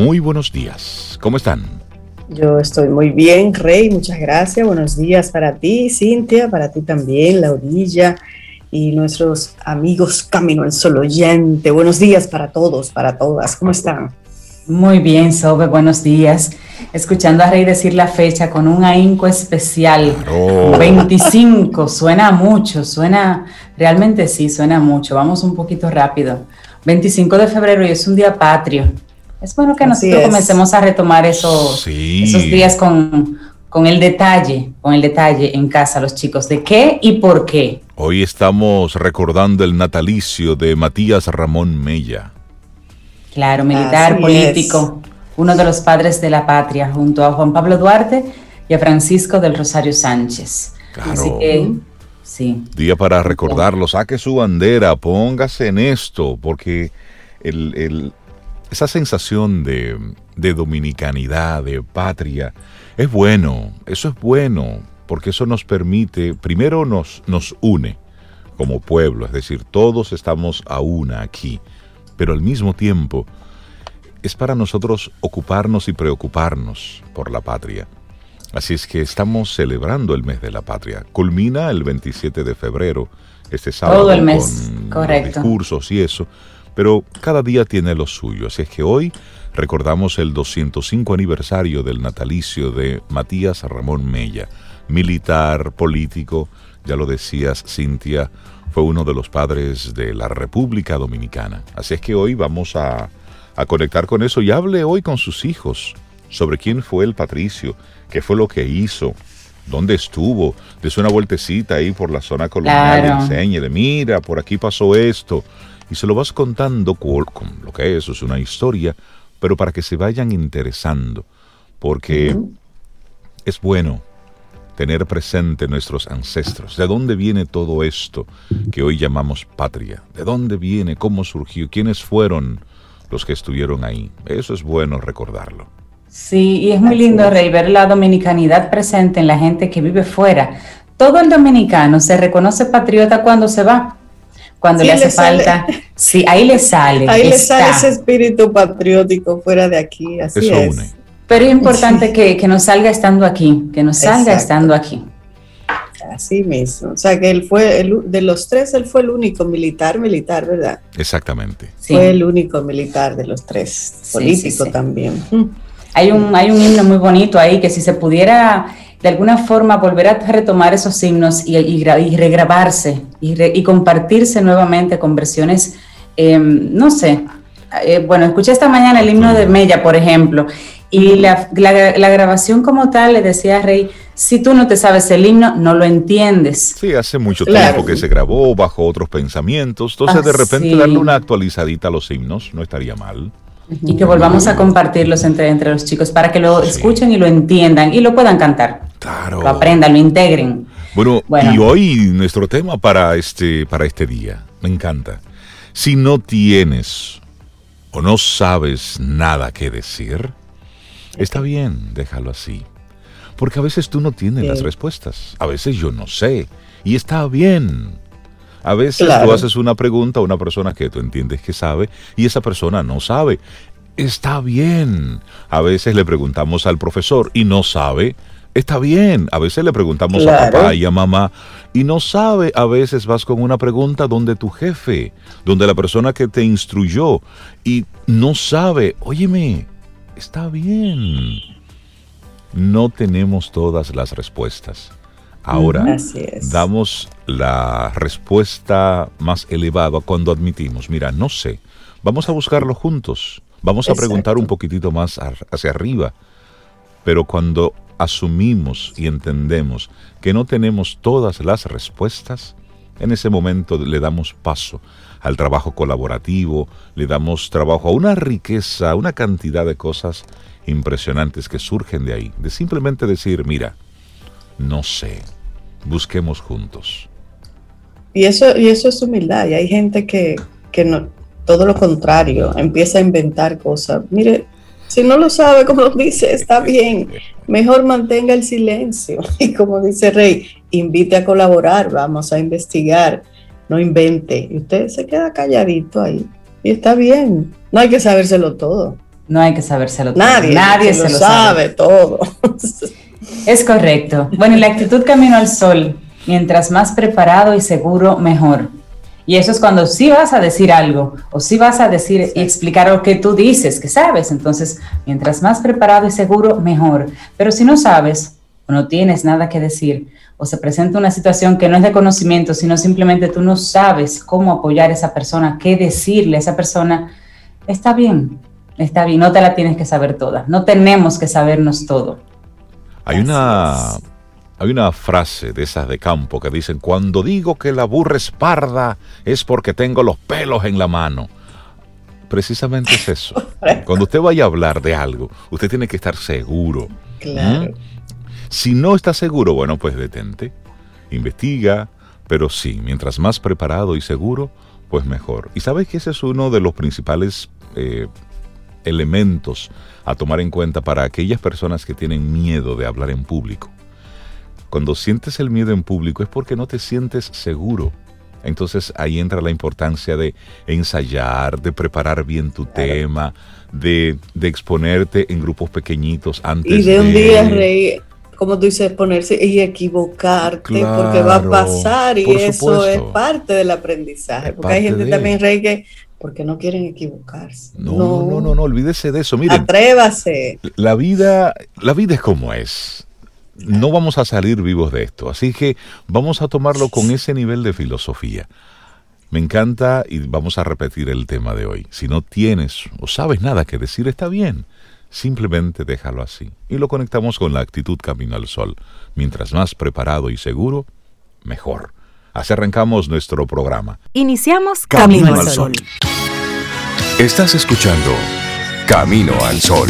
muy buenos días. ¿Cómo están? Yo estoy muy bien, Rey, muchas gracias. Buenos días para ti, Cintia, para ti también, Laurilla y nuestros amigos Camino al Sol oyente. Buenos días para todos, para todas. ¿Cómo están? Muy bien, Sobe, buenos días. Escuchando a Rey decir la fecha con un ahínco especial. 25, suena mucho, suena, realmente sí, suena mucho. Vamos un poquito rápido. 25 de febrero y es un día patrio. Es bueno que nosotros comencemos a retomar esos, esos días con, con el detalle, con el detalle en casa, los chicos, de qué y por qué. Hoy estamos recordando el natalicio de Matías Ramón Mella. Claro, militar, político, uno de los padres de la patria, junto a Juan Pablo Duarte y a Francisco del Rosario Sánchez. Claro. sí. Día para recordarlo, saque su bandera, póngase en esto, porque esa sensación de, de dominicanidad, de patria, es bueno, eso es bueno, porque eso nos permite, primero nos, nos une como pueblo, es decir, todos estamos a una aquí pero al mismo tiempo es para nosotros ocuparnos y preocuparnos por la patria. Así es que estamos celebrando el mes de la patria. Culmina el 27 de febrero, este sábado, Todo el mes, con discursos y eso, pero cada día tiene lo suyo. Así es que hoy recordamos el 205 aniversario del natalicio de Matías Ramón Mella, militar, político, ya lo decías, Cintia, fue uno de los padres de la República Dominicana. Así es que hoy vamos a, conectar con eso y hable hoy con sus hijos sobre quién fue el patricio, qué fue lo que hizo, dónde estuvo, des una vueltecita ahí por la zona colonial y enséñele, mira, por aquí pasó esto. Y se lo vas contando con, lo que es, es una historia, pero para que se vayan interesando, porque es bueno tener presente nuestros ancestros. ¿De dónde viene todo esto que hoy llamamos patria? ¿De dónde viene? ¿Cómo surgió? ¿Quiénes fueron los que estuvieron ahí? Eso es bueno recordarlo. Sí, y es muy lindo, Rey, ver la dominicanidad presente en la gente que vive fuera. Todo el dominicano se reconoce patriota cuando se va, cuando le hace falta. Sí, ahí le sale. Ahí le sale ese espíritu patriótico fuera de aquí. Así Eso es. une. Pero es importante que, que, nos salga estando aquí, que nos salga estando aquí. Así mismo. O sea, que él fue, el, de los tres, él fue el único militar, militar, ¿verdad? Exactamente. Fue el único militar de los tres, político también. Mm. Hay un, hay un himno muy bonito ahí que si se pudiera de alguna forma volver a retomar esos himnos y, y, regrabarse y, compartirse nuevamente con versiones, em, no sé, eh, bueno, escuché esta mañana el himno de Mella, por ejemplo, y la, grabación como tal, le decía a Rey, si tú no te sabes el himno, no lo entiendes. Sí, hace mucho tiempo que se grabó bajo otros pensamientos, entonces de repente darle una actualizadita a los himnos no estaría mal. Y que volvamos a compartirlos entre, entre los chicos para que lo escuchen y lo entiendan y lo puedan cantar. Claro. Lo aprendan, lo integren. Bueno, y hoy nuestro tema para este, para este día, me encanta. Si no tienes o no sabes nada que decir, Está bien, déjalo así. Porque a veces tú no tienes las respuestas. A veces yo no sé. Y está bien. A veces tú haces una pregunta a una persona que tú entiendes que sabe y esa persona no sabe. Está bien. A veces le preguntamos al profesor y no sabe. Está bien. A veces le preguntamos a papá y a mamá y no sabe. A veces vas con una pregunta donde tu jefe, donde la persona que te instruyó y no sabe. Óyeme, Está bien. No tenemos todas las respuestas. Ahora, damos la respuesta más elevada cuando admitimos, mira, no sé, vamos a buscarlo juntos, vamos a preguntar un poquitito más hacia arriba, pero cuando asumimos y entendemos que no tenemos todas las respuestas, en ese momento le damos paso al trabajo colaborativo, le damos trabajo a una riqueza, a una cantidad de cosas impresionantes que surgen de ahí, de simplemente decir, mira, no sé, busquemos juntos. Y eso, y eso es humildad, y hay gente que, que no, todo lo contrario, empieza a inventar cosas. Mire, si no lo sabe, como dice, está bien. Mejor mantenga el silencio. Y como dice Rey, invite a colaborar, vamos a investigar no invente. Y usted se queda calladito ahí. Y está bien. No hay que sabérselo todo. No hay que sabérselo todo. Nadie, Nadie se, lo, sabe, todo. Es correcto. Bueno, y la actitud camino al sol, mientras más preparado y seguro, mejor. Y eso es cuando sí vas a decir algo o sí vas a decir y explicar lo que tú dices, que sabes. Entonces, mientras más preparado y seguro, mejor. Pero si no sabes o no tienes nada que decir o se presenta una situación que no es de conocimiento, sino simplemente tú no sabes cómo apoyar a esa persona, qué decirle a esa persona, está bien, está bien, no te la tienes que saber toda, no tenemos que sabernos todo. Hay una, hay una frase de esas de campo que dicen, cuando digo que la burra es parda es porque tengo los pelos en la mano. Precisamente es eso. Cuando usted vaya a hablar de algo, usted tiene que estar seguro. Claro. Si no está seguro, bueno, pues detente, investiga, pero sí, mientras más preparado y seguro, pues mejor. Y sabes que ese es uno de los principales eh, elementos a tomar en cuenta para aquellas personas que tienen miedo de hablar en público. Cuando sientes el miedo en público es porque no te sientes seguro. Entonces ahí entra la importancia de ensayar, de preparar bien tu tema, de, exponerte en grupos pequeñitos antes y de... un día reír como tú dices, ponerse y equivocarte, porque va a pasar y eso es parte del aprendizaje. porque hay gente también, Rey, que porque no quieren equivocarse. No, no, no, no, olvídese de eso. Miren, atrévase. La vida, la vida es como es. No vamos a salir vivos de esto, así que vamos a tomarlo con ese nivel de filosofía. Me encanta y vamos a repetir el tema de hoy. Si no tienes o sabes nada que decir, está bien. Simplemente déjalo así y lo conectamos con la actitud camino al sol. Mientras más preparado y seguro, mejor. Así arrancamos nuestro programa. Iniciamos Camino, al sol. Estás escuchando Camino al Sol.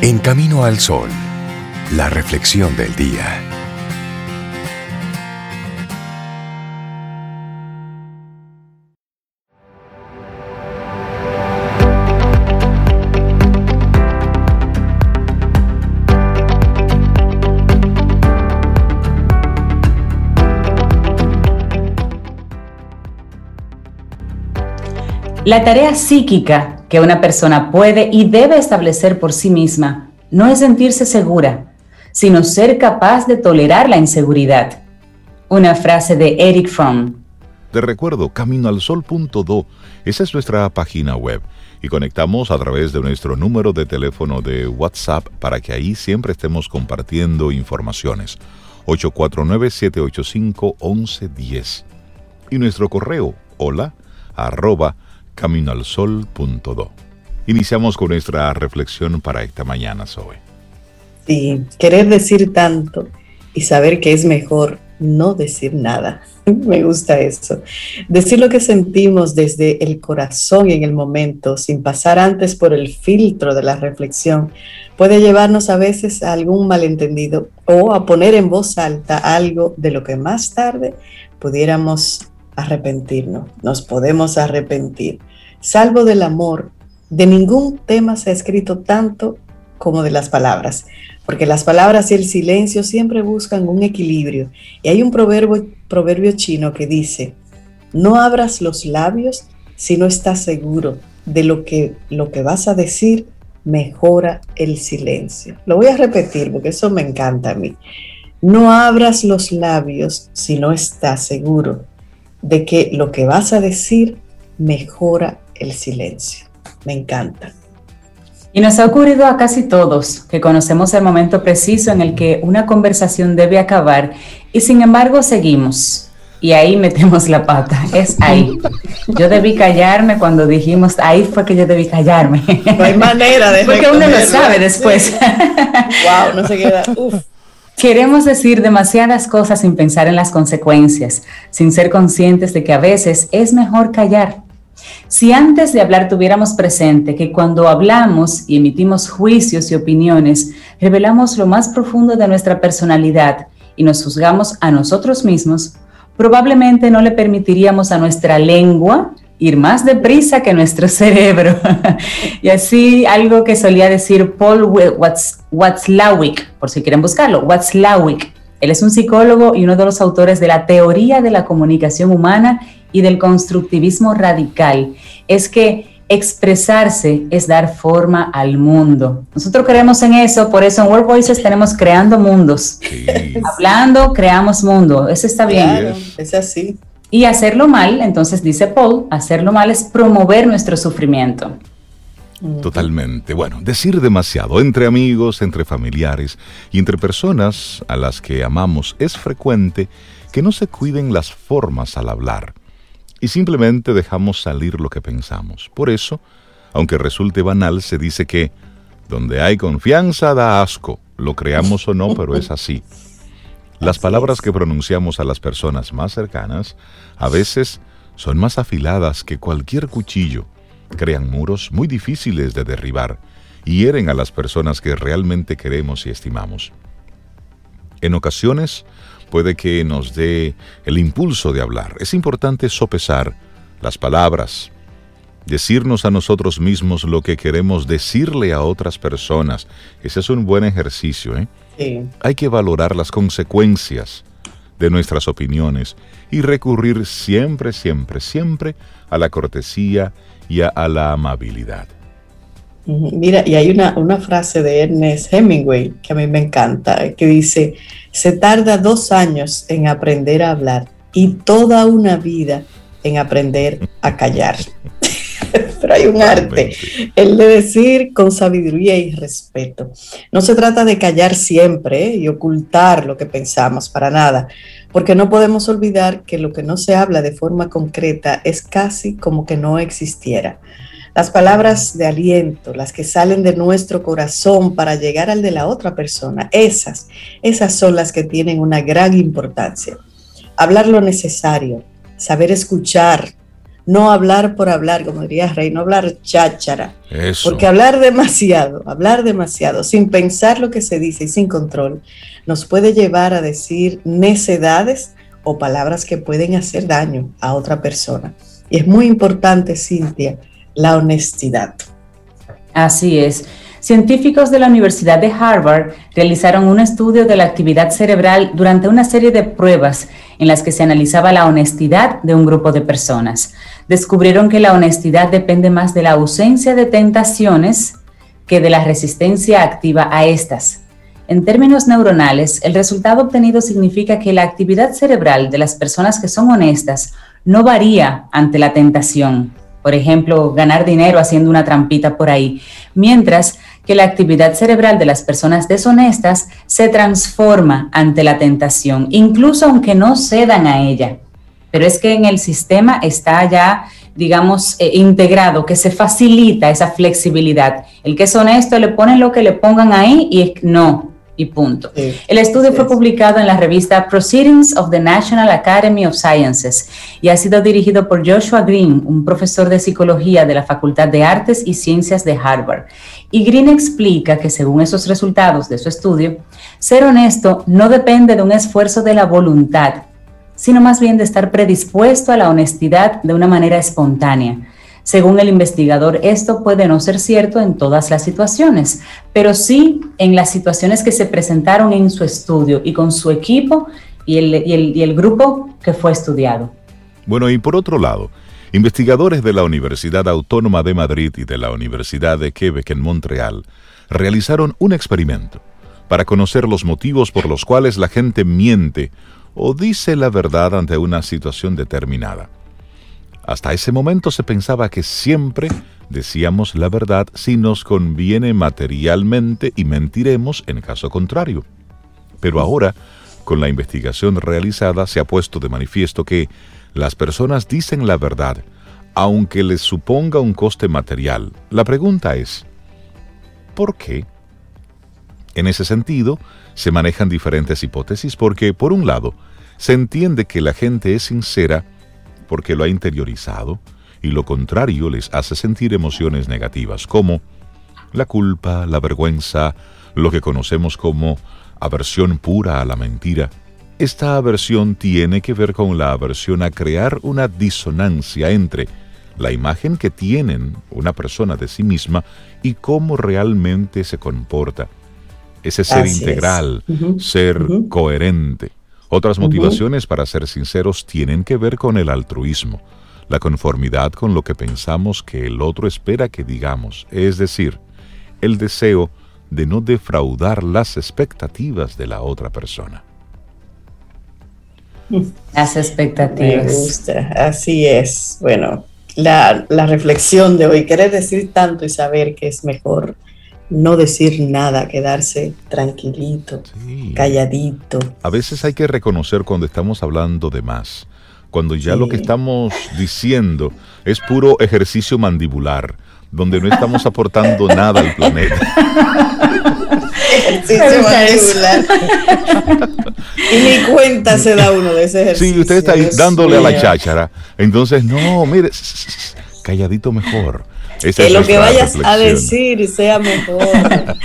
En Camino al Sol, la reflexión del día. La tarea psíquica que una persona puede y debe establecer por sí misma no es sentirse segura, sino ser capaz de tolerar la inseguridad. Una frase de Eric Fromm. Te recuerdo, caminoalsol.do, esa es nuestra página web y conectamos a través de nuestro número de teléfono de WhatsApp para que ahí siempre estemos compartiendo informaciones. 849-785-1110. Y nuestro correo, hola, arroba caminoalsol.do. Iniciamos con nuestra reflexión para esta mañana, Zoe. Sí, querer decir tanto y saber que es mejor no decir nada. Me gusta eso. Decir lo que sentimos desde el corazón en el momento, sin pasar antes por el filtro de la reflexión, puede llevarnos a veces a algún malentendido o a poner en voz alta algo de lo que más tarde pudiéramos arrepentirnos, nos podemos arrepentir. Salvo del amor, de ningún tema se ha escrito tanto como de las palabras, porque las palabras y el silencio siempre buscan un equilibrio. Y hay un proverbio, proverbio chino que dice, no abras los labios si no estás seguro de lo que, lo que vas a decir, mejora el silencio. Lo voy a repetir porque eso me encanta a mí. No abras los labios si no estás seguro de que lo que vas a decir mejora el silencio. Me encanta. Y nos ha ocurrido a casi todos que conocemos el momento preciso en el que una conversación debe acabar y sin embargo seguimos. Y ahí metemos la pata, es ahí. Yo debí callarme cuando dijimos, ahí fue que yo debí callarme. No hay manera de Porque uno lo sabe después. Wow, no se queda. Uf. Queremos decir demasiadas cosas sin pensar en las consecuencias, sin ser conscientes de que a veces es mejor callar. Si antes de hablar tuviéramos presente que cuando hablamos y emitimos juicios y opiniones, revelamos lo más profundo de nuestra personalidad y nos juzgamos a nosotros mismos, probablemente no le permitiríamos a nuestra lengua ir más deprisa que nuestro cerebro. y así algo que solía decir Paul Watzlawick, por si quieren buscarlo, Watzlawick, Él es un psicólogo y uno de los autores de la teoría de la comunicación humana y del constructivismo radical. Es que expresarse es dar forma al mundo. Nosotros creemos en eso, por eso en World Voices tenemos creando mundos. Hablando, creamos mundo. Eso está bien. es así. Y hacerlo mal, entonces dice Paul, hacerlo mal es promover nuestro sufrimiento. Totalmente. Bueno, decir demasiado entre amigos, entre familiares y entre personas a las que amamos es frecuente que no se cuiden las formas al hablar y simplemente dejamos salir lo que pensamos. Por eso, aunque resulte banal, se dice que donde hay confianza da asco, lo creamos o no, pero es así. Las palabras que pronunciamos a las personas más cercanas a veces son más afiladas que cualquier cuchillo, crean muros muy difíciles de derribar y hieren a las personas que realmente queremos y estimamos. En ocasiones, puede que nos dé el impulso de hablar. Es importante sopesar las palabras, decirnos a nosotros mismos lo que queremos decirle a otras personas. Ese es un buen ejercicio. ¿eh? Hay que valorar las consecuencias de nuestras opiniones y recurrir siempre, siempre, siempre a la cortesía y a, la amabilidad. Mira, y hay una, una frase de Ernest Hemingway que a mí me encanta, que dice, se tarda dos años en aprender a hablar y toda una vida en aprender a callar. Pero hay un arte, el de decir con sabiduría y respeto. No se trata de callar siempre ¿eh? y ocultar lo que pensamos, para nada, porque no podemos olvidar que lo que no se habla de forma concreta es casi como que no existiera. Las palabras de aliento, las que salen de nuestro corazón para llegar al de la otra persona, esas, esas son las que tienen una gran importancia. Hablar lo necesario, saber escuchar, no hablar por hablar, como diría Rey, no hablar cháchara. Porque hablar demasiado, hablar demasiado, sin pensar lo que se dice y sin control, nos puede llevar a decir necedades o palabras que pueden hacer daño a otra persona. Y es muy importante, Cintia, la honestidad. Así es. Científicos de la Universidad de Harvard realizaron un estudio de la actividad cerebral durante una serie de pruebas en las que se analizaba la honestidad de un grupo de personas. Descubrieron que la honestidad depende más de la ausencia de tentaciones que de la resistencia activa a estas. En términos neuronales, el resultado obtenido significa que la actividad cerebral de las personas que son honestas no varía ante la tentación por ejemplo, ganar dinero haciendo una trampita por ahí, mientras que la actividad cerebral de las personas deshonestas se transforma ante la tentación, incluso aunque no cedan a ella. Pero es que en el sistema está ya, digamos, eh, integrado, que se facilita esa flexibilidad. El que es honesto le ponen lo que le pongan ahí y no, y punto. el estudio fue publicado en la revista Proceedings of the National Academy of Sciences y ha sido dirigido por Joshua Green, un profesor de psicología de la Facultad de Artes y Ciencias de Harvard. Y Green explica que según esos resultados de su estudio, ser honesto no depende de un esfuerzo de la voluntad, sino más bien de estar predispuesto a la honestidad de una manera espontánea según el investigador, esto puede no ser cierto en todas las situaciones, pero sí en las situaciones que se presentaron en su estudio y con su equipo y el, grupo que fue estudiado. Bueno, y por otro lado, investigadores de la Universidad Autónoma de Madrid y de la Universidad de Quebec en Montreal realizaron un experimento para conocer los motivos por los cuales la gente miente o dice la verdad ante una situación determinada. Hasta ese momento se pensaba que siempre decíamos la verdad si nos conviene materialmente y mentiremos en caso contrario. Pero ahora, con la investigación realizada, se ha puesto de manifiesto que las personas dicen la verdad, aunque les suponga un coste material. La pregunta es, ¿por qué? En ese sentido, se manejan diferentes hipótesis porque, por un lado, se entiende que la gente es sincera porque lo ha interiorizado y lo contrario les hace sentir emociones negativas como la culpa, la vergüenza, lo que conocemos como aversión pura a la mentira. Esta aversión tiene que ver con la aversión a crear una disonancia entre la imagen que tienen una persona de sí misma y cómo realmente se comporta. ese ser integral, ser coherente. Otras motivaciones, para ser sinceros, tienen que ver con el altruismo, la conformidad con lo que pensamos que el otro espera que digamos, es decir, el deseo de no defraudar las expectativas de la otra persona. Las expectativas. Me gusta, así es. Bueno, la, reflexión de hoy, querer decir tanto y saber que es mejor no decir nada, quedarse tranquilito, calladito. A veces hay que reconocer cuando estamos hablando de más, cuando ya lo que estamos diciendo es puro ejercicio mandibular, donde no estamos aportando nada al planeta. ejercicio mandibular. y ni cuenta se da uno de ese ejercicio. Sí, usted está ahí dándole a la cháchara. Entonces, no, mire, calladito mejor que lo que vayas a decir sea mejor.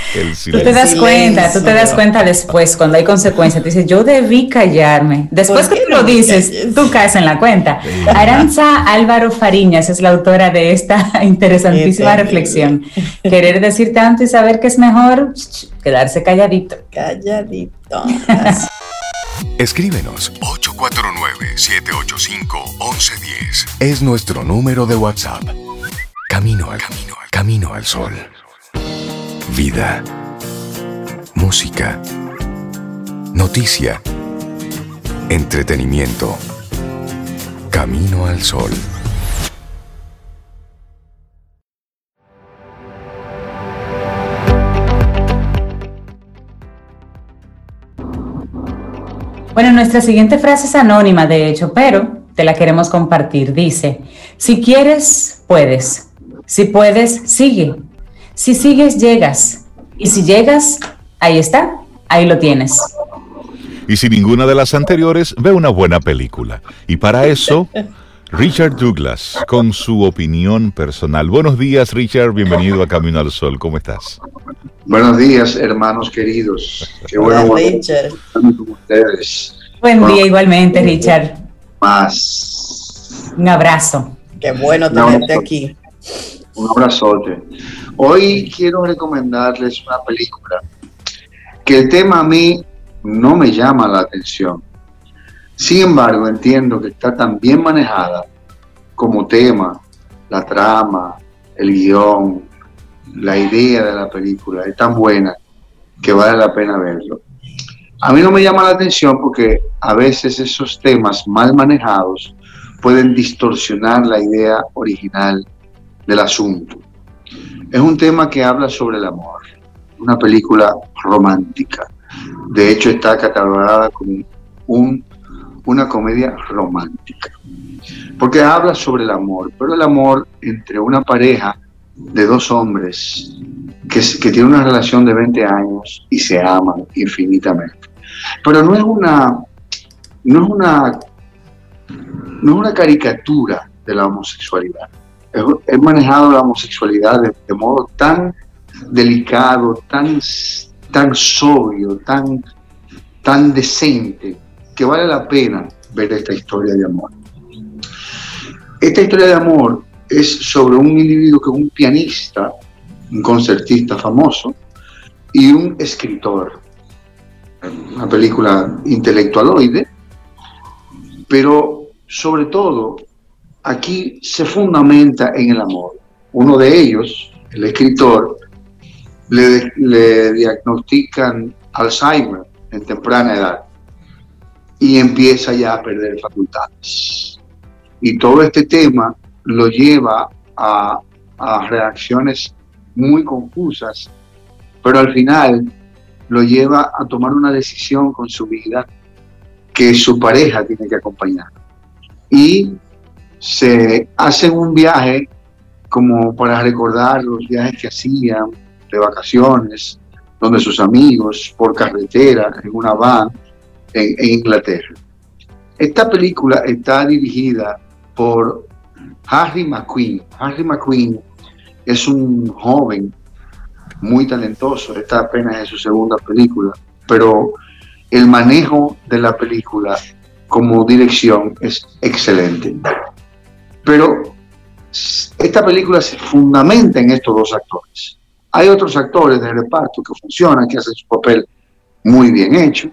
tú te das cuenta, tú te das cuenta después, cuando hay consecuencias, tú dices, yo debí callarme. Después que tú lo dices, tú caes en la cuenta. Aranza Álvaro Fariñas es la autora de esta interesantísima reflexión. Querer decir tanto y saber que es mejor quedarse calladito. Calladito. Escríbenos 849-785-1110. Es nuestro número de WhatsApp. Camino al camino, al camino al sol. Vida. Música. Noticia. Entretenimiento. Camino al sol. Bueno, nuestra siguiente frase es anónima, de hecho, pero te la queremos compartir. Dice, si quieres, puedes. Si puedes, sigue. Si sigues, llegas. Y si llegas, ahí está, ahí lo tienes. Y si ninguna de las anteriores, ve una buena película. Y para eso, Richard Douglas, con su opinión personal. Buenos días, Richard. Bienvenido a Camino al Sol. ¿Cómo estás? Buenos días, hermanos queridos. Qué bueno Richard. Buen día igualmente, Richard. Más. Un abrazo. Qué bueno tenerte aquí. Un abrazote. Hoy quiero recomendarles una película que el tema a mí no me llama la atención. Sin embargo, entiendo que está tan bien manejada como tema, la trama, el guion, la idea de la película, es tan buena que vale la pena verlo. A mí no me llama la atención porque a veces esos temas mal manejados pueden distorsionar la idea original del asunto. Es un tema que habla sobre el amor, una película romántica. De hecho, está catalogada como un, una comedia romántica, porque habla sobre el amor, pero el amor entre una pareja de dos hombres que, que tienen una relación de 20 años y se aman infinitamente. Pero no es una, no es una, no es una caricatura de la homosexualidad he manejado la homosexualidad de, modo tan delicado, tan, tan sobrio, tan, tan decente, que vale la pena ver esta historia de amor. Esta historia de amor es sobre un individuo que es un pianista, un concertista famoso, y un escritor. Una película intelectualoide, pero sobre todo aquí se fundamenta en el amor. Uno de ellos, el escritor, le, diagnostican Alzheimer en temprana edad y empieza ya a perder facultades. Y todo este tema lo lleva a, a reacciones muy confusas, pero al final lo lleva a tomar una decisión con su vida que su pareja tiene que acompañar. Y se hacen un viaje como para recordar los viajes que hacían de vacaciones, donde sus amigos, por carretera, en una van, en, Inglaterra. Esta película está dirigida por Harry McQueen. Harry McQueen es un joven muy talentoso, está apenas en su segunda película, pero el manejo de la película como dirección es excelente. Pero esta película se fundamenta en estos dos actores. Hay otros actores de reparto que funcionan, que hacen su papel muy bien hecho,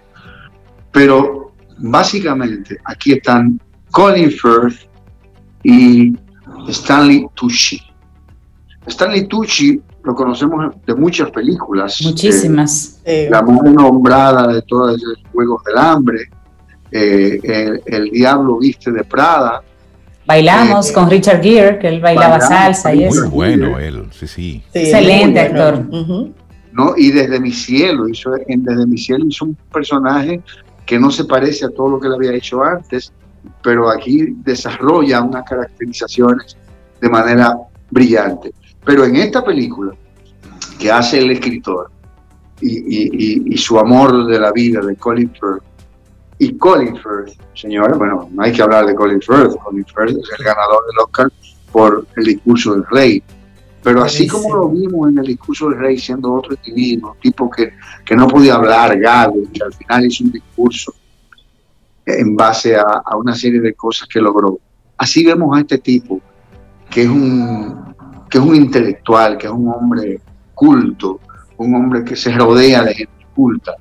pero básicamente aquí están Colin Firth y Stanley Tucci. Stanley Tucci lo conocemos de muchas películas. Muchísimas. Eh, la mujer nombrada de todos los Juegos del Hambre, eh, el, Diablo Viste de Prada. Bailamos eh, con Richard Gere, que él bailaba salsa y eso. Muy bueno él, sí, sí. Excelente actor. ¿no? Y desde mi cielo, hizo, desde mi cielo hizo un personaje que no se parece a todo lo que le había hecho antes, pero aquí desarrolla unas caracterizaciones de manera brillante. Pero en esta película que hace el escritor y, su amor de la vida de Colin Firth, y Colin Firth, señores, bueno, no hay que hablar de Colin Firth, Colin Firth es el ganador del Oscar por el discurso del rey. Pero así como lo vimos en el discurso del rey siendo otro individuo, tipo que, que no podía hablar, gago, que al final hizo un discurso en base a, a, una serie de cosas que logró. Así vemos a este tipo, que es un, que es un intelectual, que es un hombre culto, un hombre que se rodea de gente culta,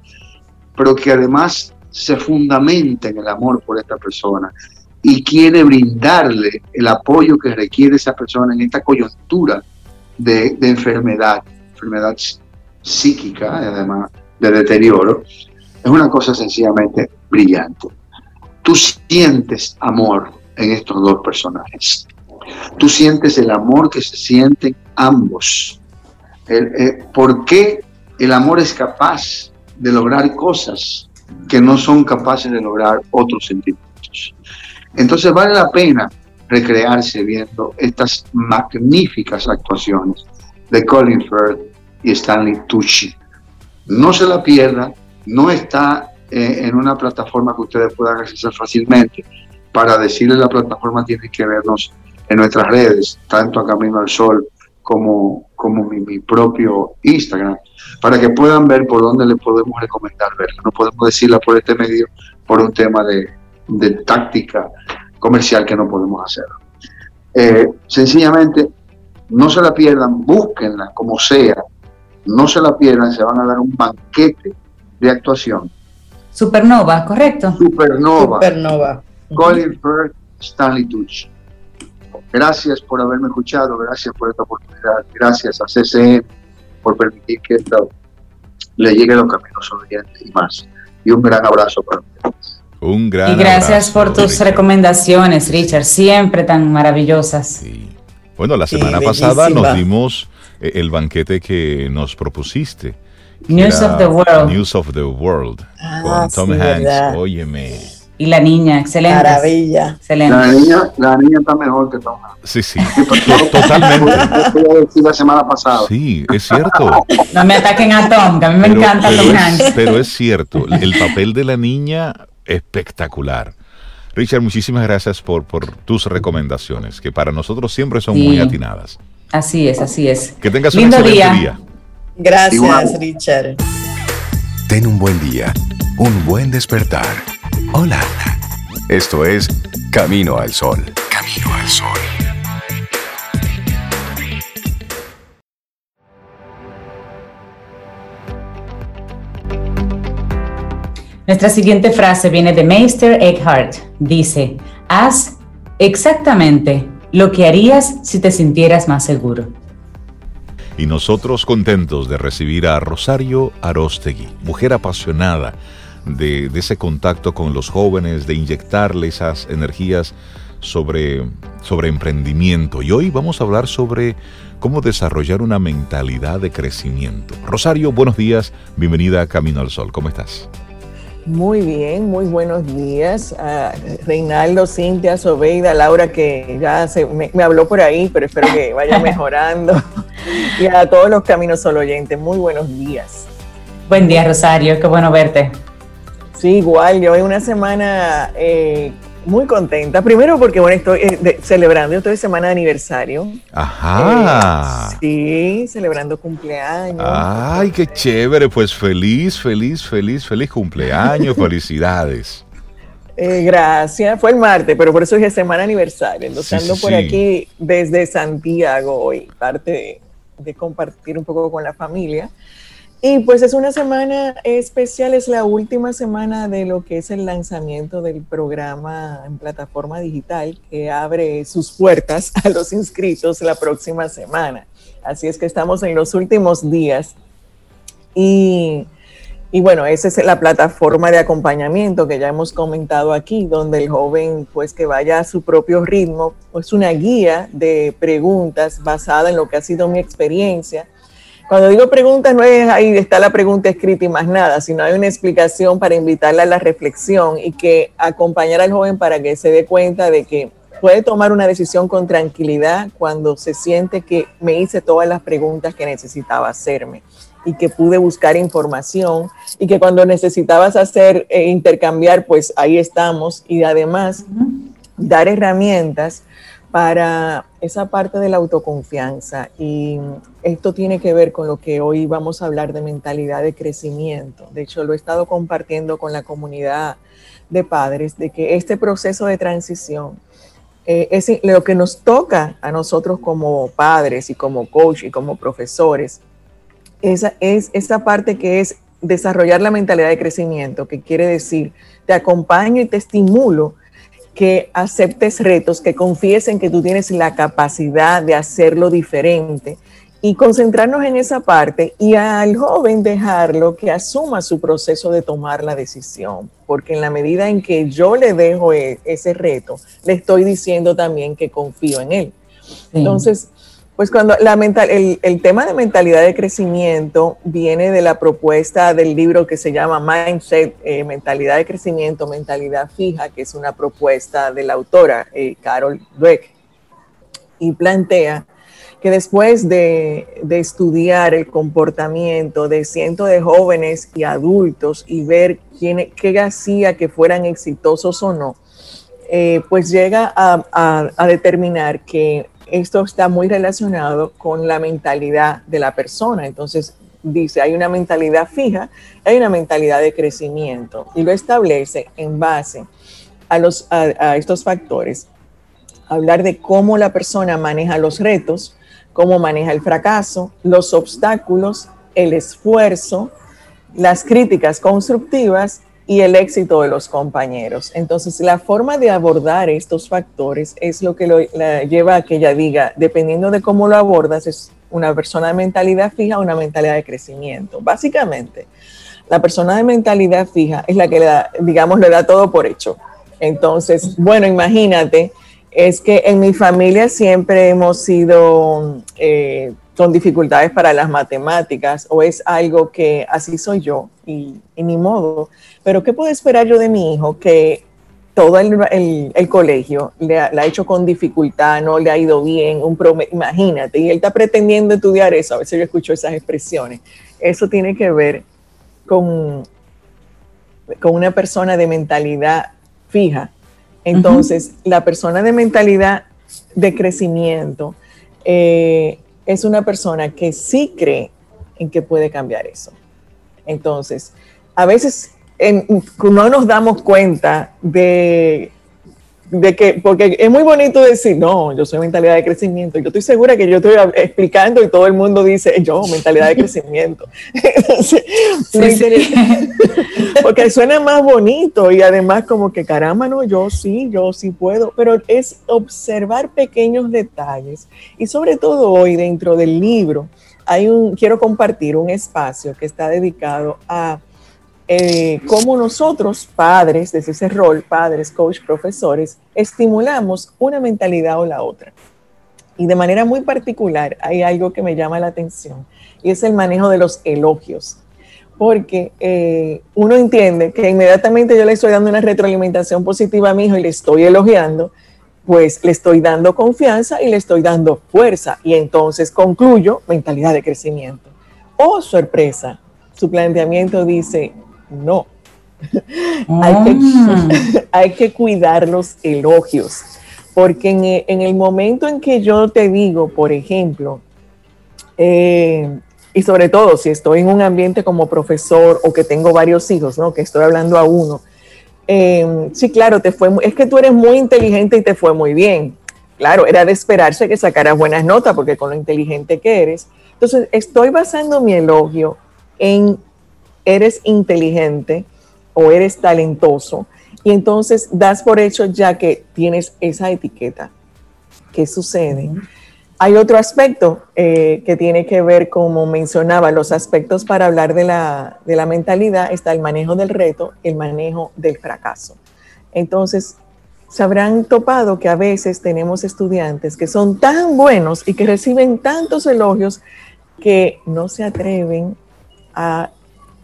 pero que además se fundamenta en el amor por esta persona y quiere brindarle el apoyo que requiere esa persona en esta coyuntura de, enfermedad, enfermedad psíquica, además de deterioro, es una cosa sencillamente brillante. Tú sientes amor en estos dos personajes. Tú sientes el amor que se sienten ambos. Eh, ¿Por qué el amor es capaz de lograr cosas que no son capaces de lograr otros sentimientos? Entonces vale la pena recrearse viendo estas magníficas actuaciones de Colin Firth y Stanley Tucci. No se la pierdan, no está eh, en una plataforma que ustedes puedan acceder fácilmente. Para decirle la plataforma tienen que vernos en nuestras redes, tanto a Camino al Sol como, como mi, propio Instagram, para que puedan ver por dónde les podemos recomendar verla. No podemos decirla por este medio por un tema de, de táctica comercial que no podemos hacer. Eh, sencillamente, no se la pierdan, búsquenla como sea, no se la pierdan, se van a dar un banquete de actuación Supernova, ¿correcto? Supernova. Supernova. Colin Firth, Stanley Tucci. Gracias por haberme escuchado, gracias por esta oportunidad, gracias a CCN por permitir que esto le llegue a los caminos oyentes y más. Y un gran abrazo para ustedes. Un gran Y gracias por tus recomendaciones, Richard, siempre tan maravillosas. Bueno, la semana pasada nos dimos eh, el banquete que nos propusiste News of the World. News of the World. Ah, con Tom Hanks. Óyeme. Y la niña, excelente. Maravilla. Excelente. La niña, la niña está mejor que Tom Hanks. Sí, sí. Totalmente. la semana pasada. Sí, es cierto. No me ataquen a Tom, que a mí me encanta Tom Hanks. Pero es cierto, el papel de la niña espectacular. Richard, muchísimas gracias por, por tus recomendaciones, que para nosotros siempre son muy atinadas. Así es, así es. Que tengas un excelente día. Gracias, Richard. Ten un buen día, un buen despertar. Hola. Esto es Camino al Sol. Camino al Sol. Nuestra siguiente frase viene de Meister Eckhart. Dice, haz exactamente lo que harías si te sintieras más seguro y nosotros contentos de recibir a Rosario Arostegui, mujer apasionada de, ese contacto con los jóvenes, de inyectarle esas energías sobre, sobre emprendimiento. Y hoy vamos a hablar sobre cómo desarrollar una mentalidad de crecimiento. Rosario, buenos días, bienvenida a Camino al Sol, ¿cómo estás? Muy bien, muy buenos días. a Reinaldo, Cintia, Sobeida, Laura, que ya se, me, habló por ahí, pero espero que vaya mejorando. y a todos los Caminos Solo oyentes, muy buenos días. Buen día, Rosario, qué bueno verte. Sí, igual, yo hoy una semana eh, muy contenta. Primero porque, bueno, estoy eh, celebrando, estoy semana de aniversario. Ajá. Eh, sí, celebrando cumpleaños. Ay, qué chévere. Pues feliz, feliz, feliz, feliz cumpleaños. Felicidades. Eh, gracias. Fue el martes, pero por eso es semana aniversario. Entonces ando por aquí desde Santiago hoy, parte de compartir un poco con la familia. Y pues es una semana especial, es la última semana de lo que es el lanzamiento del programa en plataforma digital que abre sus puertas a los inscritos la próxima semana. Así es que estamos en los últimos días. Y, y bueno, esa es la plataforma de acompañamiento que ya hemos comentado aquí, donde el joven pues que vaya a su propio ritmo, pues una guía de preguntas basada en lo que ha sido mi experiencia cuando digo preguntas, no es ahí está la pregunta escrita y más nada, sino hay una explicación para invitarla a la reflexión y que acompañar al joven para que se dé cuenta de que puede tomar una decisión con tranquilidad cuando se siente que me hice todas las preguntas que necesitaba hacerme y que pude buscar información y que cuando necesitabas hacer eh, intercambiar, pues ahí estamos. Y además dar herramientas para esa parte de la autoconfianza y esto tiene que ver con lo que hoy vamos a hablar de mentalidad de crecimiento. De hecho, lo he estado compartiendo con la comunidad de padres de que este proceso de transición eh, es lo que nos toca a nosotros como padres y como coach y como profesores. Esa es esa parte que es desarrollar la mentalidad de crecimiento, que quiere decir, te acompaño y te estimulo que aceptes retos, que confíes en que tú tienes la capacidad de hacerlo diferente y concentrarnos en esa parte y al joven dejarlo que asuma su proceso de tomar la decisión, porque en la medida en que yo le dejo e, ese reto, le estoy diciendo también que confío en él. Entonces, pues cuando la mental, el, tema de mentalidad de crecimiento viene de la propuesta del libro que se llama Mindset, eh, Mentalidad de Crecimiento, Mentalidad Fija, que es una propuesta de la autora eh, Carol Dweck, y plantea que después de, estudiar el comportamiento de cientos de jóvenes y adultos y ver quién, qué hacía que fueran exitosos o no, eh, pues llega a determinar que esto está muy relacionado con la mentalidad de la persona. Entonces, dice, hay una mentalidad fija, hay una mentalidad de crecimiento y lo establece en base a, a, estos factores. Hablar de cómo la persona maneja los retos, cómo maneja el fracaso, los obstáculos, el esfuerzo, las críticas constructivas y el éxito de los compañeros. Entonces, la forma de abordar estos factores es lo que lo, lleva a que ella diga, dependiendo de cómo lo abordas, es una persona de mentalidad fija o una mentalidad de crecimiento. Básicamente, la persona de mentalidad fija es la que, le da, digamos, le da todo por hecho. Entonces, bueno, imagínate, es que en mi familia siempre hemos sido eh, con dificultades para las matemáticas o es algo que así soy yo y, ni modo. Pero ¿qué puedo esperar yo de mi hijo que todo el, colegio le ha, hecho con dificultad, no le ha ido bien, un imagínate, y él está pretendiendo estudiar eso, a veces yo escucho esas expresiones. Eso tiene que ver con, con una persona de mentalidad fija. Entonces, la persona de mentalidad de crecimiento eh, es una persona que sí cree en que puede cambiar eso. Entonces, a veces no nos damos cuenta de, de que, porque es muy bonito decir, no, yo soy mentalidad de crecimiento. Yo estoy segura que yo estoy explicando y todo el mundo dice, yo, mentalidad de crecimiento. porque suena más bonito y además como que caramba, no, yo sí, yo sí puedo, pero es observar pequeños detalles y sobre todo hoy dentro del libro hay un, quiero compartir un espacio que está dedicado a eh, cómo nosotros, padres, desde ese rol, padres, coach, profesores, estimulamos una mentalidad o la otra. Y de manera muy particular hay algo que me llama la atención y es el manejo de los elogios. Porque eh, uno entiende que inmediatamente yo le estoy dando una retroalimentación positiva a mi hijo y le estoy elogiando, pues le estoy dando confianza y le estoy dando fuerza. Y entonces concluyo mentalidad de crecimiento. Oh, sorpresa, su planteamiento dice, no. Ah. hay, que, cuidar los elogios, porque en, el momento en que yo te digo, por ejemplo, eh, y sobre todo si estoy en un ambiente como profesor o que tengo varios hijos, ¿no? Que estoy hablando a uno. Eh, sí, claro, te fue, es que tú eres muy inteligente y te fue muy bien. Claro, era de esperarse que sacaras buenas notas porque con lo inteligente que eres, Entonces, estoy basando mi elogio en eres inteligente o eres talentoso y entonces das por hecho ya que tienes esa etiqueta. ¿Qué sucede? Hay otro aspecto eh, que tiene que ver, como mencionaba, los aspectos para hablar de la, de la mentalidad, está el manejo del reto, el manejo del fracaso. Entonces, se habrán topado que a veces tenemos estudiantes que son tan buenos y que reciben tantos elogios que no se atreven a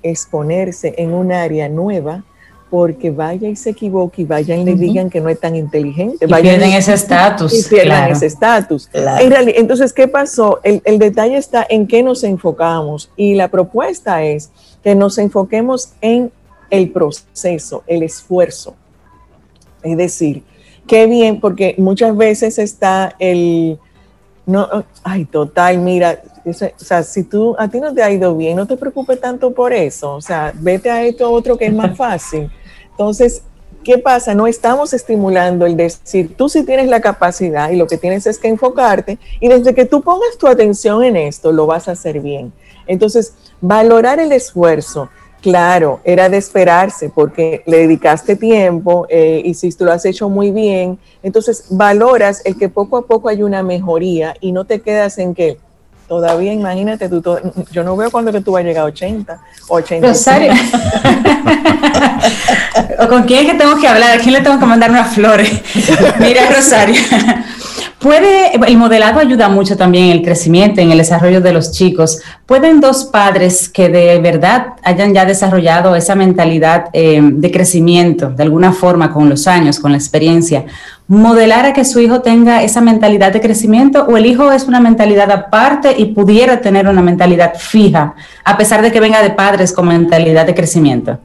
exponerse en un área nueva porque vaya y se equivoque y vayan y le digan que no es tan inteligente. Y pierden ese estatus. Y pierden ese estatus. entonces, ¿qué pasó? El, el, detalle está en qué nos enfocamos y la propuesta es que nos enfoquemos en el proceso, el esfuerzo. Es decir, qué bien, porque muchas veces está el... No, ay, total, mira, o sea, si tú, a ti no te ha ido bien, no te preocupes tanto por eso, o sea, vete a esto otro que es más fácil. Entonces, ¿qué pasa? No estamos estimulando el decir, tú sí tienes la capacidad y lo que tienes es que enfocarte y desde que tú pongas tu atención en esto, lo vas a hacer bien. Entonces, valorar el esfuerzo. Claro, era de esperarse porque le dedicaste tiempo, eh, y si tú lo has hecho muy bien. Entonces, valoras el que poco a poco hay una mejoría y no te quedas en que todavía, imagínate, tú, yo no veo cuándo que tú vas a llegar a 80, 80. Rosario. ¿Con quién es que tengo que hablar? ¿A quién le tengo que mandar unas flores? Mira, Rosario. Puede, el modelado ayuda mucho también en el crecimiento, en el desarrollo de los chicos. ¿Pueden dos padres que de verdad hayan ya desarrollado esa mentalidad eh, de crecimiento, de alguna forma, con los años, con la experiencia, modelar a que su hijo tenga esa mentalidad de crecimiento o el hijo es una mentalidad aparte y pudiera tener una mentalidad fija, a pesar de que venga de padres con mentalidad de crecimiento?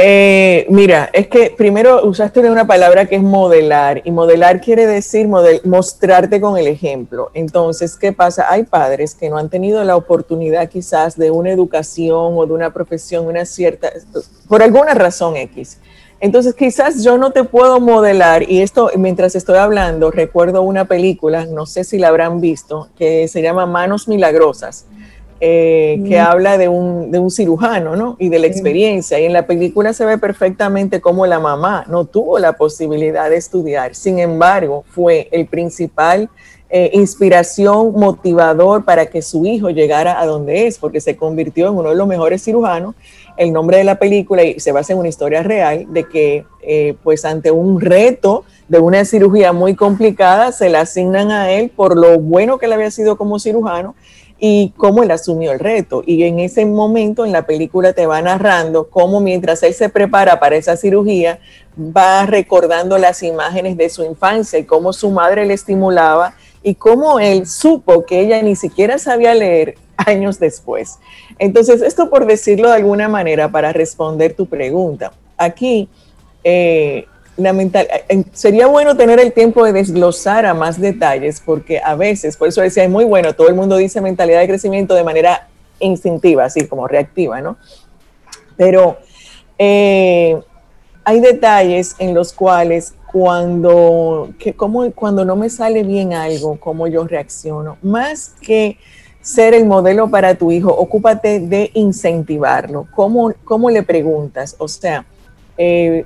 Eh, mira, es que primero usaste una palabra que es modelar y modelar quiere decir mostrarte con el ejemplo. Entonces, ¿qué pasa? Hay padres que no han tenido la oportunidad quizás de una educación o de una profesión, una cierta, por alguna razón X. Entonces, quizás yo no te puedo modelar, y esto mientras estoy hablando, recuerdo una película, no sé si la habrán visto, que se llama Manos Milagrosas eh, que habla de un, de un, cirujano, ¿no? Y de la experiencia. Y en la película se ve perfectamente cómo la mamá no tuvo la posibilidad de estudiar. Sin embargo, fue el principal eh, inspiración, motivador para que su hijo llegara a donde es, porque se convirtió en uno de los mejores cirujanos. El nombre de la película y se basa en una historia real de que, eh, pues, ante un reto de una cirugía muy complicada, se la asignan a él por lo bueno que le había sido como cirujano y cómo él asumió el reto. Y en ese momento en la película te va narrando cómo mientras él se prepara para esa cirugía, va recordando las imágenes de su infancia y cómo su madre le estimulaba y cómo él supo que ella ni siquiera sabía leer años después. Entonces, esto por decirlo de alguna manera para responder tu pregunta. Aquí, eh, eh, sería bueno tener el tiempo de desglosar a más detalles, porque a veces, por eso decía, es muy bueno, todo el mundo dice mentalidad de crecimiento de manera instintiva, así como reactiva, ¿no? Pero eh, hay detalles en los cuales cuando, que cuando no me sale bien algo, cómo yo reacciono, más que ser el modelo para tu hijo, ocúpate de incentivarlo. ¿Cómo, cómo le preguntas? O sea, eh,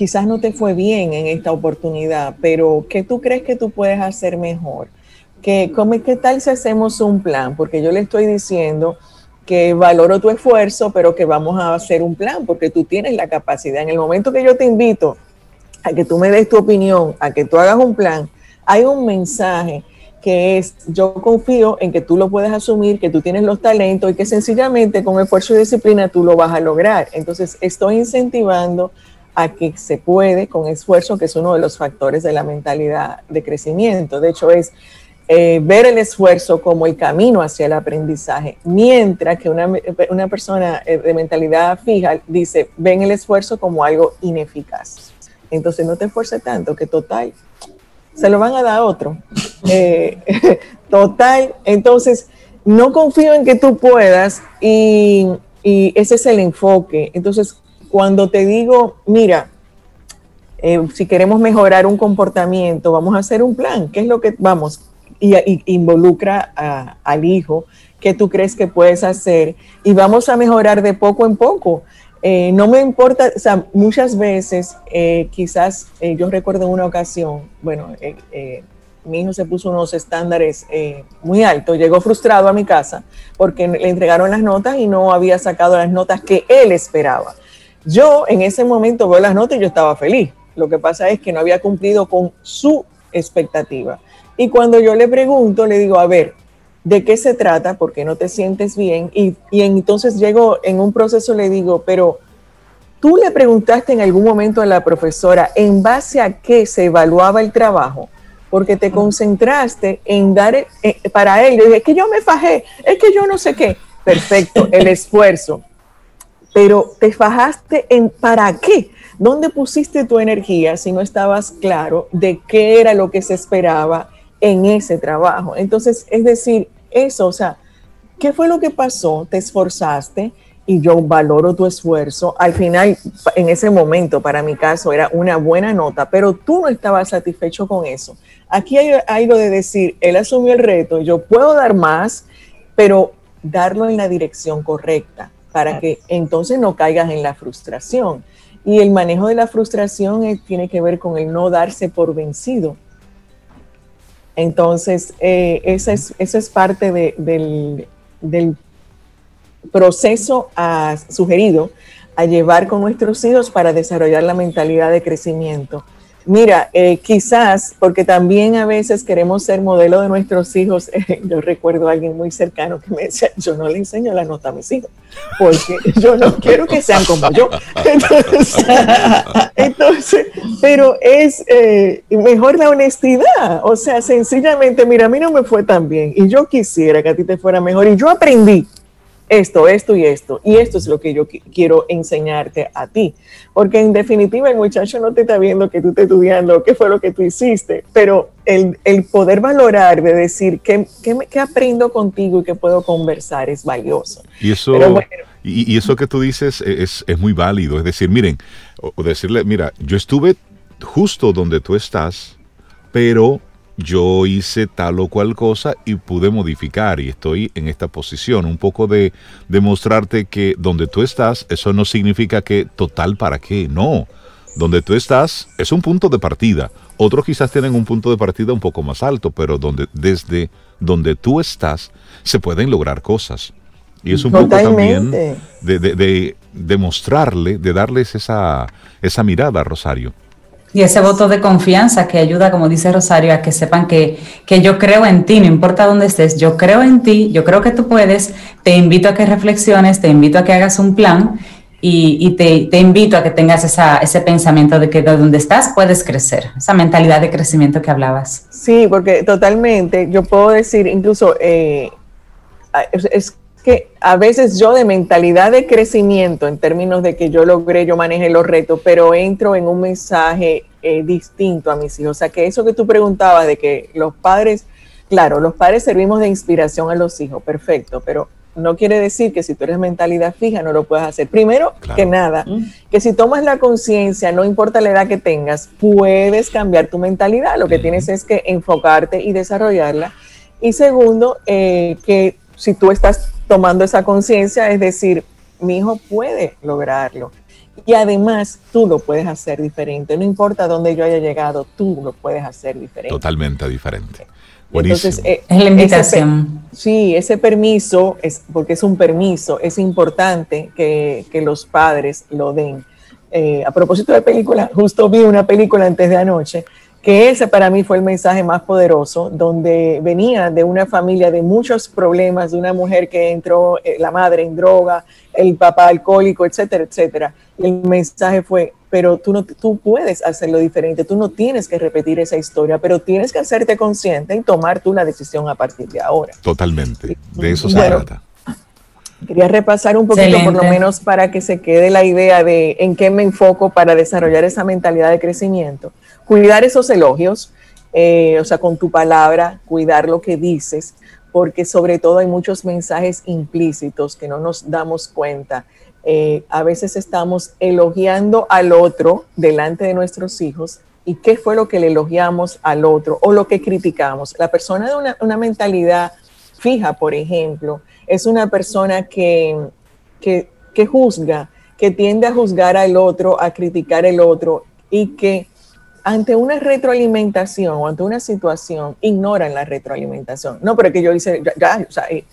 quizás no te fue bien en esta oportunidad, pero ¿qué tú crees que tú puedes hacer mejor? ¿Qué, ¿Qué tal si hacemos un plan? Porque yo le estoy diciendo que valoro tu esfuerzo, pero que vamos a hacer un plan, porque tú tienes la capacidad. En el momento que yo te invito a que tú me des tu opinión, a que tú hagas un plan, hay un mensaje que es, yo confío en que tú lo puedes asumir, que tú tienes los talentos y que sencillamente con esfuerzo y disciplina tú lo vas a lograr. Entonces, estoy incentivando a que se puede con esfuerzo, que es uno de los factores de la mentalidad de crecimiento. De hecho, es eh, ver el esfuerzo como el camino hacia el aprendizaje, mientras que una, una persona eh, de mentalidad fija dice, ven el esfuerzo como algo ineficaz. Entonces no te esfuerces tanto, que total, se lo van a dar a otro. Eh, total, entonces no confío en que tú puedas y, y ese es el enfoque. Entonces, cuando te digo, mira, eh, si queremos mejorar un comportamiento, vamos a hacer un plan. ¿Qué es lo que vamos? y, involucra al hijo, qué tú crees que puedes hacer y vamos a mejorar de poco en poco. Eh, no me importa, o sea, muchas veces, eh, quizás yo recuerdo una ocasión, bueno, mi hijo se puso unos estándares muy altos, llegó frustrado a mi casa porque le entregaron las notas y no había sacado las notas que él esperaba. Yo en ese momento veo las notas y yo estaba feliz. Lo que pasa es que no había cumplido con su expectativa. Y cuando yo le pregunto, le digo, a ver, ¿de qué se trata? ¿Por qué no te sientes bien? Y, y entonces llego en un proceso, le digo, pero tú le preguntaste en algún momento a la profesora en base a qué se evaluaba el trabajo, porque te concentraste en dar eh, para él. es que yo me fajé, es que yo no sé qué. Perfecto, el esfuerzo. Pero te fajaste en para qué. ¿Dónde pusiste tu energía si no estabas claro de qué era lo que se esperaba en ese trabajo. Entonces, es decir, eso, o sea, ¿qué fue lo que pasó? Te esforzaste y yo valoro tu esfuerzo. Al final, en ese momento, para mi caso, era una buena nota, pero tú no estabas satisfecho con eso. Aquí hay algo de decir, él asumió el reto, yo puedo dar más, pero darlo en la dirección correcta para que entonces no caigas en la frustración. Y el manejo de la frustración tiene que ver con el no darse por vencido entonces, eh, esa, es, es parte del, proceso sugerido a llevar con nuestros hijos para desarrollar la mentalidad de crecimiento. Mira, eh, quizás porque también a veces queremos ser modelo de nuestros hijos. yo recuerdo a alguien muy cercano que me decía, yo no le enseño la nota a mis hijos, porque yo no quiero que sean como yo. Entonces, pero es eh, mejor la honestidad. O sea, sencillamente, mira, a mí no me fue tan bien y yo quisiera que a ti te fuera mejor y yo aprendí esto, esto y esto. Y esto es lo que yo quiero enseñarte a ti. Porque en definitiva el muchacho no te está viendo que tú estás estudiando, qué fue lo que tú hiciste, pero el, poder valorar, de decir qué, qué, aprendo contigo y qué puedo conversar es valioso. Y eso, y, eso que tú dices es, es, muy válido. Es decir, miren, o decirle, mira, yo estuve justo donde tú estás, pero yo hice tal o cual cosa y pude modificar y estoy en esta posición. Un poco de demostrarte que donde tú estás, eso no significa que total para qué, no. Donde tú estás es un punto de partida. Otros quizás tienen un punto de partida un poco más alto, pero donde, desde donde tú estás se pueden lograr cosas. Y es un poco también de, de, de, mostrarle, de darles esa, esa mirada, Rosario. Y ese voto de confianza que ayuda, como dice Rosario, a que sepan que, que, yo creo en ti, no importa dónde estés, yo creo en ti, yo creo que tú puedes, te invito a que reflexiones, te invito a que hagas un plan y, y te, te, invito a que tengas esa, ese pensamiento de que de donde estás puedes crecer, esa mentalidad de crecimiento que hablabas. Sí, porque totalmente, yo puedo decir, incluso, eh, es, que a veces yo de mentalidad de crecimiento, en términos de que yo logré, yo manejé los retos, pero entro en un mensaje eh, distinto a mis hijos. O sea, que eso que tú preguntabas de que los padres, claro, los padres servimos de inspiración a los hijos, perfecto, pero no quiere decir que si tú eres mentalidad fija no lo puedas hacer. Primero que nada, que si tomas la conciencia, no importa la edad que tengas, puedes cambiar tu mentalidad. Lo que tienes es que enfocarte y desarrollarla. Y segundo, eh, que si tú estás tomando esa conciencia, es decir, mi hijo puede lograrlo. Y además tú lo puedes hacer diferente. No importa dónde yo haya llegado, tú lo puedes hacer diferente. Totalmente diferente. Entonces, eh, es la invitación. sí, ese permiso, es, porque es un permiso, es importante que, que los padres lo den. Eh, a propósito de película, justo vi una película antes de anoche que ese para mí fue el mensaje más poderoso, donde venía de una familia de muchos problemas, de una mujer que entró, eh, la madre en droga, el papá alcohólico, etcétera, etcétera. el mensaje fue, pero tú, no, tú puedes hacerlo diferente, tú no tienes que repetir esa historia, pero tienes que hacerte consciente y tomar tú la decisión a partir de ahora. Totalmente, de eso se trata. Quería repasar un poquito, por lo menos para que se quede la idea de en qué me enfoco para desarrollar esa mentalidad de crecimiento cuidar esos elogios, eh, o sea, con tu palabra, cuidar lo que dices, porque sobre todo hay muchos mensajes implícitos que no nos damos cuenta. Eh, a veces estamos elogiando al otro delante de nuestros hijos y qué fue lo que le elogiamos al otro o lo que criticamos. La persona de una, una mentalidad fija, por ejemplo, es una persona que, que, que juzga, que tiende a juzgar al otro, a criticar al otro y que ante una retroalimentación o ante una situación ignoran la retroalimentación. No, pero que yo hice, ya, eh,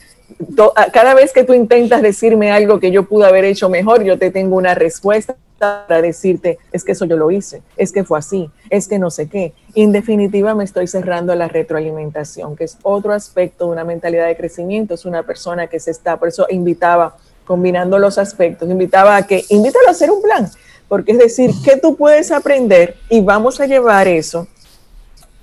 cada vez que tú intentas decirme algo que yo pude haber hecho mejor, yo te tengo una respuesta para decirte, es que eso yo lo hice, es que fue así, es que no sé qué. en definitiva me estoy cerrando a la retroalimentación, que es otro aspecto de una mentalidad de crecimiento, es una persona que se está, por eso invitaba, combinando los aspectos, invitaba a que, invítalo a hacer un plan, porque es decir, que tú puedes aprender y vamos a llevar eso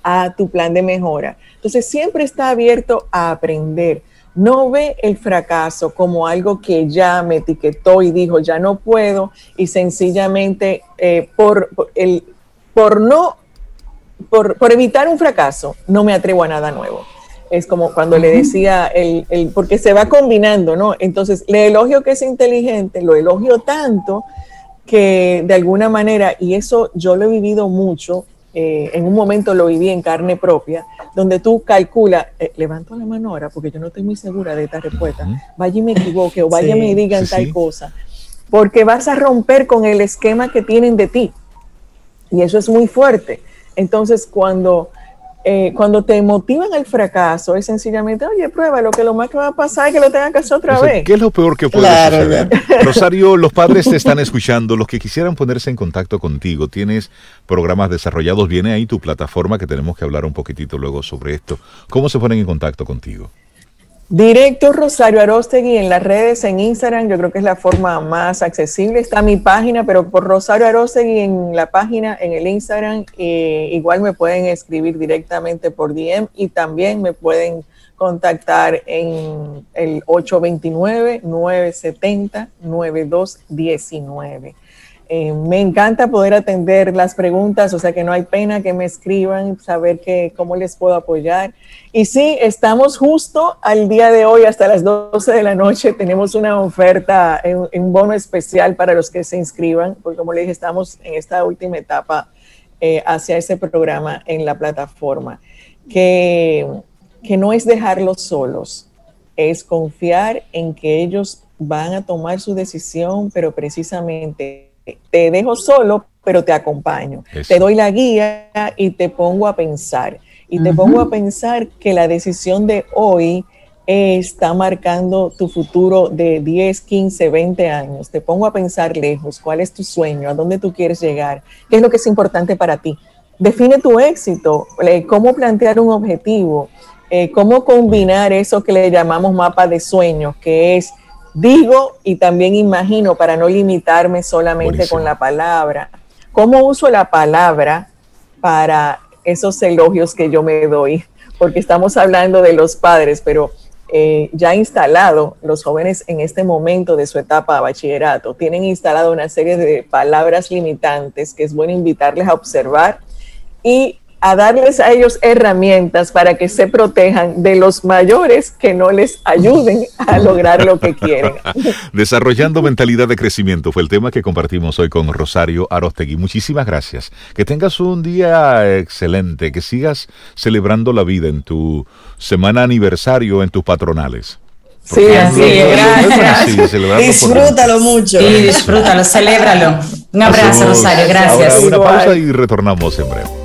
a tu plan de mejora. Entonces, siempre está abierto a aprender. No ve el fracaso como algo que ya me etiquetó y dijo, ya no puedo, y sencillamente eh, por, el, por no, por, evitar un fracaso, no me atrevo a nada nuevo. Es como cuando le decía, el, el, porque se va combinando, ¿no? Entonces, le elogio que es inteligente, lo elogio tanto que de alguna manera, y eso yo lo he vivido mucho, eh, en un momento lo viví en carne propia, donde tú calculas, eh, levanto la mano ahora porque yo no estoy muy segura de esta respuesta, vaya y me equivoque o vaya y me digan tal cosa, porque vas a romper con el esquema que tienen de ti. Y eso es muy fuerte. Entonces, cuando eh, cuando te motivan al fracaso, es sencillamente, oye, prueba, lo que lo más que va a pasar es que lo tengan que hacer otra vez. ¿Qué es lo peor que puede suceder? Rosario, los padres te están escuchando, los que quisieran ponerse en contacto contigo, tienes programas desarrollados, viene ahí tu plataforma que tenemos que hablar un poquitito luego sobre esto. ¿Cómo se ponen en contacto contigo? Directo Rosario Arostegui en las redes, en Instagram, yo creo que es la forma más accesible. Está mi página, pero por Rosario Arostegui en la página, en el Instagram, eh, igual me pueden escribir directamente por DM y también me pueden contactar en el 829-970-9219. Eh, me encanta poder atender las preguntas, o sea que no hay pena que me escriban, saber que, cómo les puedo apoyar. Y sí, estamos justo al día de hoy, hasta las 12 de la noche, tenemos una oferta, un, bono especial para los que se inscriban, porque como le dije, estamos en esta última etapa eh, hacia ese programa en la plataforma, que, que no es dejarlos solos, es confiar en que ellos van a tomar su decisión, pero precisamente te dejo solo, pero te acompaño. Te doy la guía y te pongo a pensar. Y te pongo a pensar que la decisión de hoy está marcando tu futuro de 10, 15, 20 años. Te pongo a pensar lejos, cuál es tu sueño, a dónde tú quieres llegar, qué es lo que es importante para ti. Define tu éxito, eh, cómo plantear un objetivo, eh, cómo combinar eso que le llamamos mapa de sueños, que es digo y también imagino para no limitarme solamente con la palabra. ¿Cómo uso la palabra para esos elogios que yo me doy? Porque estamos hablando de los padres, pero eh, ya instalado, los jóvenes en este momento de su etapa de bachillerato tienen instalado una serie de palabras limitantes que es bueno invitarles a observar y a darles a ellos herramientas para que se protejan de los mayores que no les ayuden a lograr lo que quieren. Desarrollando mentalidad de crecimiento fue el tema que compartimos hoy con Rosario Arostegui. Muchísimas gracias. Que tengas un día excelente, que sigas celebrando la vida en tu semana aniversario, en tus patronales. Sí, así gracias. disfrútalo mucho. Sí, disfrútalo, celébralo. Un abrazo, Rosario, gracias. una pausa y retornamos en breve.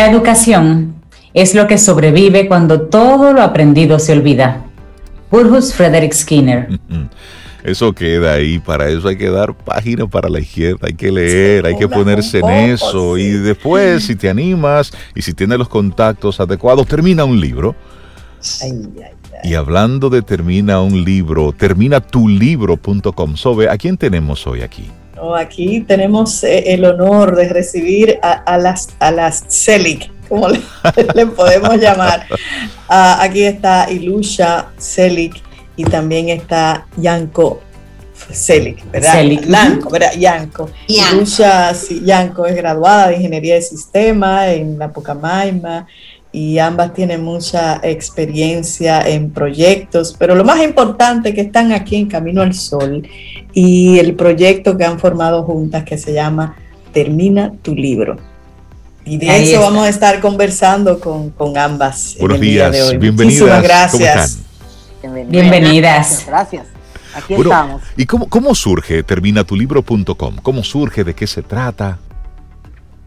La educación es lo que sobrevive cuando todo lo aprendido se olvida. Burgos Frederick Skinner. Eso queda ahí, para eso hay que dar página para la izquierda, hay que leer, hay que ponerse en eso y después si te animas y si tienes los contactos adecuados, termina un libro. Y hablando de termina un libro, termina tu libro.com. Sobe, ¿a quién tenemos hoy aquí? Oh, aquí tenemos eh, el honor de recibir a, las, a las CELIC, como le, podemos llamar. Ah, aquí está Ilusha Celic y también está Yanko Celic, ¿verdad? Celic. ¿verdad? Yanko. Ilusha Yanko es graduada de Ingeniería de Sistema en la Pucamaima y ambas tienen mucha experiencia en proyectos, pero lo más importante que están aquí en Camino al Sol y el proyecto que han formado juntas que se llama Termina tu libro. Y de eso vamos a estar conversando con, ambas. Buenos días, bienvenidas. gracias. Bienvenidas. Gracias. Aquí estamos. ¿Y cómo, cómo surge terminatulibro.com? ¿Cómo surge? ¿De qué se trata?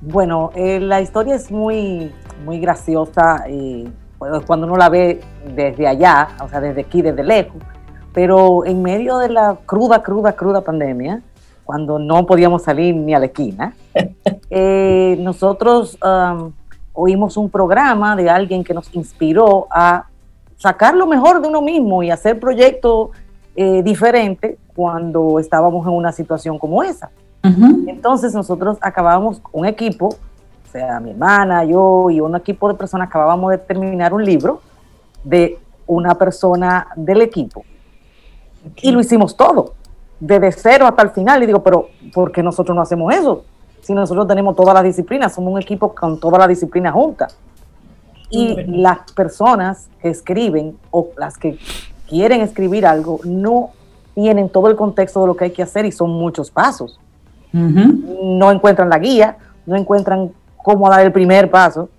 Bueno, eh, la historia es muy, muy graciosa y cuando uno la ve desde allá, o sea, desde aquí, desde lejos, pero en medio de la cruda, cruda, cruda pandemia, cuando no podíamos salir ni a la esquina, eh, nosotros um, oímos un programa de alguien que nos inspiró a sacar lo mejor de uno mismo y hacer proyectos eh, diferentes cuando estábamos en una situación como esa. Entonces nosotros acabamos un equipo, o sea, mi hermana, yo y un equipo de personas acabábamos de terminar un libro de una persona del equipo. Y lo hicimos todo, desde cero hasta el final. Y digo, pero ¿por qué nosotros no hacemos eso? Si nosotros tenemos todas las disciplinas, somos un equipo con todas las disciplinas juntas. Y las personas que escriben o las que quieren escribir algo no tienen todo el contexto de lo que hay que hacer y son muchos pasos no encuentran la guía, no encuentran cómo dar el primer paso,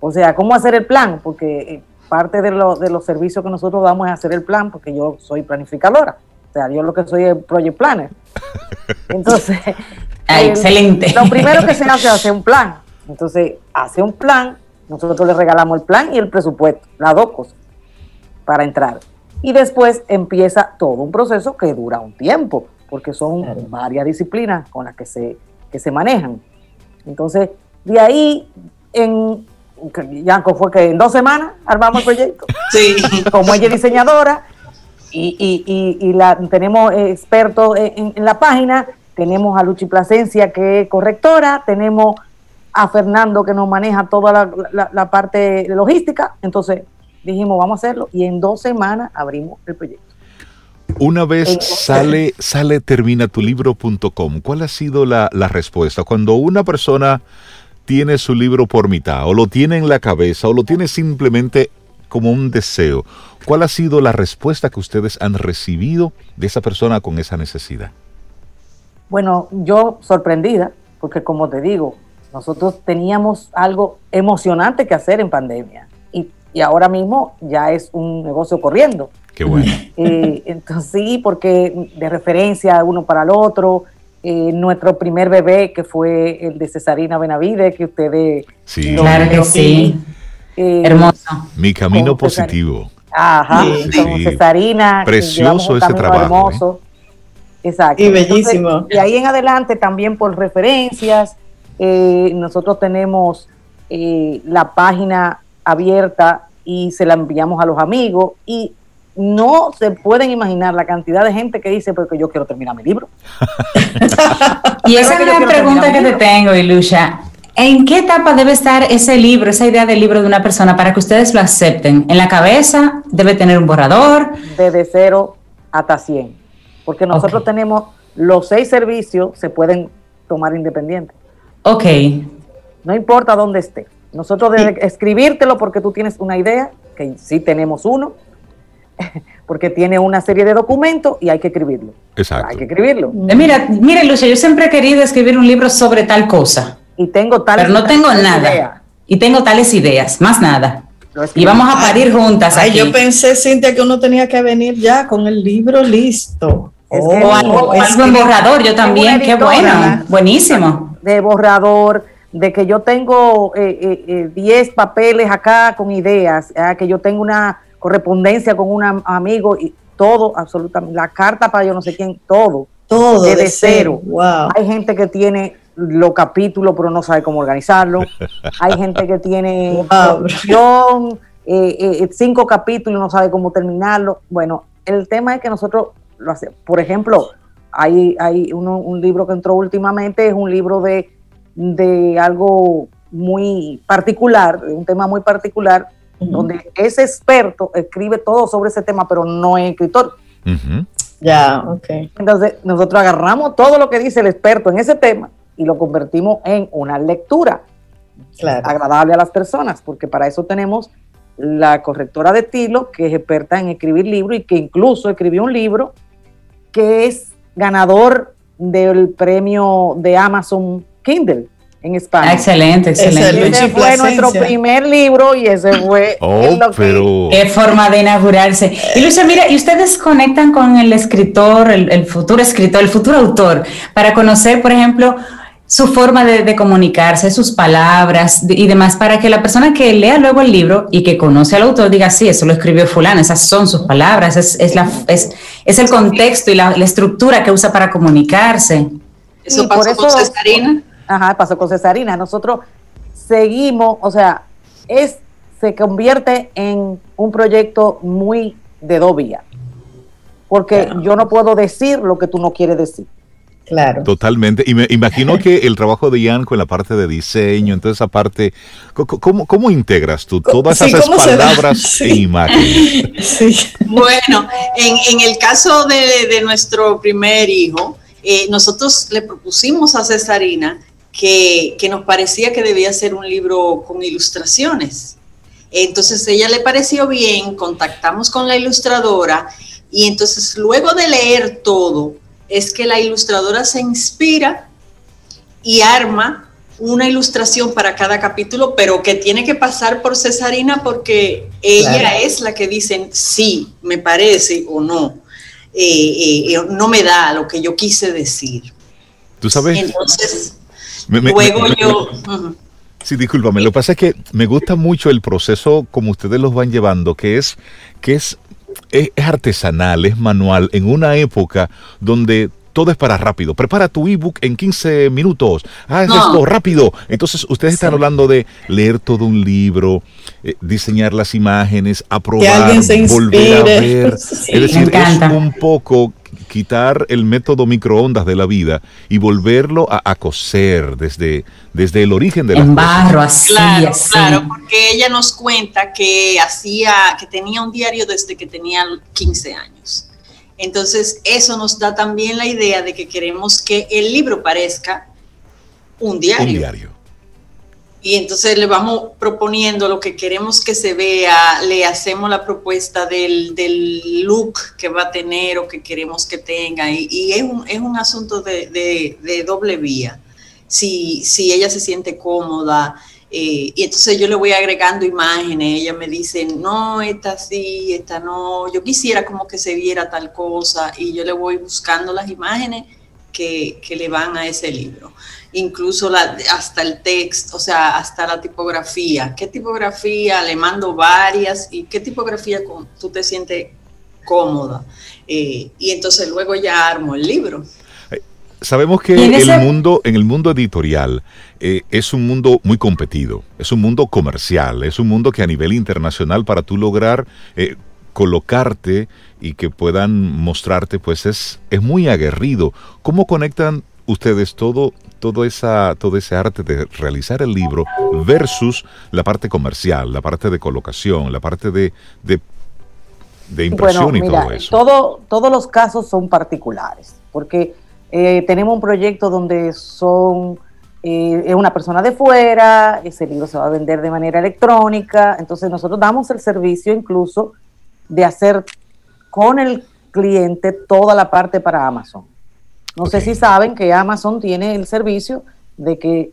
o sea, cómo hacer el plan, porque eh, parte de, de los servicios que nosotros damos es hacer el plan, porque yo soy planificadora, o sea, yo lo que soy es project planner. Entonces, ah, excelente. Lo primero que se hace es hacer un plan. Entonces, hace un plan, nosotros le regalamos el plan y el presupuesto, las dos cosas, para entrar. Y después empieza todo un proceso que dura un tiempo porque son varias disciplinas con las que se, que se manejan. Entonces, de ahí, en Yanko fue que en dos semanas armamos el proyecto. Sí. Como ella es diseñadora y, y, y, la, tenemos expertos en, la página, tenemos a Luchi Plasencia que es correctora, tenemos a Fernando que nos maneja toda la, la, la parte logística. Entonces dijimos, vamos a hacerlo y en dos semanas abrimos el proyecto. Una vez sale, sale terminatulibro.com, ¿cuál ha sido la, respuesta? Cuando una persona tiene su libro por mitad, o lo tiene en la cabeza, o lo tiene simplemente como un deseo, ¿cuál ha sido la respuesta que ustedes han recibido de esa persona con esa necesidad? Bueno, yo sorprendida, porque como te digo, nosotros teníamos algo emocionante que hacer en pandemia y, y ahora mismo ya es un negocio corriendo. Qué bueno. Eh, entonces sí, porque de referencia uno para el otro, eh, nuestro primer bebé, que fue el de Cesarina Benavide, que ustedes... Sí, claro que sí. Eh, Hermoso. Mi camino positivo. Ajá, con Cesarina. Precioso ese trabajo. Hermoso. Exacto. Y bellísimo. y ahí en adelante también por referencias, nosotros tenemos la página abierta y se la enviamos a los amigos y no se pueden imaginar la cantidad de gente que dice, porque yo quiero terminar mi libro. y esa es la pregunta que te tengo, Ilusha. ¿En qué etapa debe estar ese libro, esa idea del libro de una persona para que ustedes lo acepten? ¿En la cabeza? ¿Debe tener un borrador? Desde cero hasta 100. Porque nosotros tenemos los seis servicios, se pueden tomar independientes. Ok. No importa dónde esté. Nosotros debemos escribírtelo porque tú tienes una idea, que sí tenemos uno, porque tiene una serie de documentos y hay que escribirlo. Exacto. Hay que escribirlo. Eh, mira, mire, Lucia, yo siempre he querido escribir un libro sobre tal cosa. Y tengo tales Pero no tengo nada. Y tengo tales ideas, más nada. Y vamos a parir juntas. Ay, yo pensé, Cintia, que uno tenía que venir ya con el libro listo. o algo, en borrador, yo también, qué bueno, buenísimo. De borrador, de que yo tengo 10 eh, eh, papeles acá con ideas, ah, que yo tengo una correspondencia con un amigo y todo, absolutamente, la carta para yo no sé quién, todo. Todo. de cero. Wow. Hay gente que tiene los capítulos pero no sabe cómo organizarlo. Hay gente que tiene wow. eh, eh, cinco capítulos y no sabe cómo terminarlo. Bueno, el tema es que nosotros lo hacemos. Por ejemplo, hay, hay uno- un libro que entró últimamente, es un libro de, de algo muy particular, de un tema muy particular, donde ese experto escribe todo sobre ese tema, pero no es escritor. Ya, ok. Entonces, nosotros agarramos todo lo que dice el experto en ese tema y lo convertimos en una lectura Claro. agradable a las personas, porque para eso tenemos la correctora de estilo, que es experta en escribir libros y que incluso escribió un libro que es ganador del premio de Amazon Kindle en España. Ah, excelente, Ese excelente. Ese fue nuestro primer libro y ese fue Oh, lo que- pero... Qué forma de inaugurarse. Y Luisa, mira, y ustedes conectan con el escritor, el, el futuro escritor, el futuro autor, para conocer, por ejemplo, su forma de, de comunicarse, sus palabras y demás, para que la persona que lea luego el libro y que conoce al autor diga, sí, eso lo escribió fulano, esas son sus palabras, es, es, la, es, es el contexto y la, la estructura que usa para comunicarse. Eso Y por pasó con eso- Cesarina. Ajá, pasó con Cesarina. Nosotros seguimos, o sea, es se convierte en un proyecto muy de vías. Porque yo no puedo decir lo que tú no quieres decir. Claro. Totalmente. Y me imagino que el trabajo de Ian con la parte de diseño, entonces esa parte, ¿cómo, cómo integras tú todas Sí, esas palabras Sí. e imágenes? Sí. Bueno, en, en el caso de, de nuestro primer hijo, eh, nosotros le propusimos a Cesarina que, que nos parecía que debía ser un libro con ilustraciones. Entonces ella le pareció bien, contactamos con la ilustradora y entonces luego de leer todo, es que la ilustradora se inspira y arma una ilustración para cada capítulo, pero que tiene que pasar por Cesarina porque ella Claro. es la que dice sí, me parece o no. Eh, eh, no me da lo que yo quise decir. ¿Tú sabes? Entonces, Me- me- luego me- yo... Sí, discúlpame. Lo que pasa es que me gusta mucho el proceso como ustedes los van llevando, que es que es, es, es artesanal, es manual, en una época donde todo es para rápido. Prepara tu ebook en 15 minutos. Haz No. esto rápido. Entonces, ustedes están hablando de leer todo un libro, eh, diseñar las imágenes, aprobar, volver a ver. Sí. es decir, es un poco quitar el método microondas de la vida y volverlo a, a coser desde, desde el origen de las En cosas. barro, así, Claro, así. claro, porque ella nos cuenta que hacía, que tenía un diario desde que tenía 15 años. Entonces, eso nos da también la idea de que queremos que el libro parezca un diario. Un diario. Y entonces le vamos proponiendo lo que queremos que se vea, le hacemos la propuesta del, del look que va a tener o que queremos que tenga. Y, es, un, es un asunto de, de- de doble vía. Si, si ella se siente cómoda, eh, y entonces yo le voy agregando imágenes, ella me dice, no, esta sí, esta no, yo quisiera como que se viera tal cosa, y yo le voy buscando las imágenes que, que le van a ese libro incluso la, hasta el texto, o sea, hasta la tipografía. ¿Qué tipografía? Le mando varias y qué tipografía con- tú te sientes cómoda. Eh, y entonces luego ya armo el libro. Sabemos que el mundo, en el mundo editorial, eh, es un mundo muy competido, es un mundo comercial, es un mundo que a nivel internacional para tú lograr eh, colocarte y que puedan mostrarte, pues es, es muy aguerrido. ¿Cómo conectan ustedes todo, todo, esa, todo ese arte de realizar el libro versus la parte comercial, la parte de colocación, la parte de, de, de impresión Bueno, y todo eso? todo- todos los casos son particulares, porque eh, tenemos un proyecto donde son eh, es una persona de fuera, ese libro se va a vender de manera electrónica, entonces nosotros damos el servicio incluso de hacer con el cliente toda la parte para Amazon. No sé si saben que Amazon tiene el servicio de que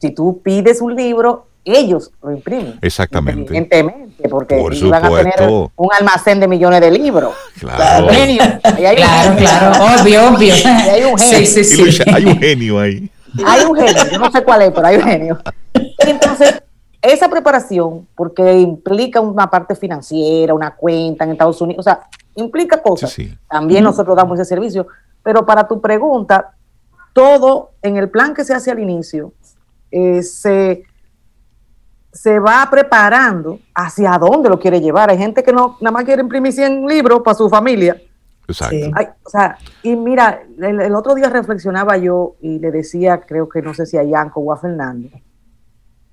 si tú pides un libro, ellos lo imprimen. Exactamente. Inteligentemente, porque Por van a tener un almacén de millones de libros. Claro. Genio. Ahí hay un Claro, genio. claro, obvio, obvio. hay un genio. Sí, sí, sí. Hay un genio ahí. Hay un genio, yo no sé cuál es, pero hay un genio. Entonces, esa preparación, porque implica una parte financiera, una cuenta en Estados Unidos, o sea, implica cosas. Sí, sí. También nosotros damos ese servicio. Pero para tu pregunta, todo en el plan que se hace al inicio, eh, se, se va preparando hacia dónde lo quiere llevar. Hay gente que no nada más quiere imprimir 100 libros para su familia. Exacto. o sea, y mira, el, otro día reflexionaba yo y le decía, creo que no sé si a Yanko o a Fernando,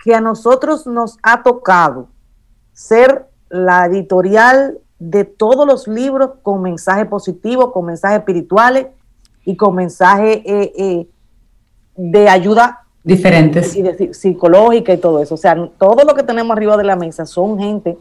que a nosotros nos ha tocado ser la editorial de todos los libros con mensaje positivo, con mensajes espirituales y con mensajes eh, eh, de ayuda diferentes y de, psicológica y todo eso. O sea, todo lo que tenemos arriba de la mesa son gente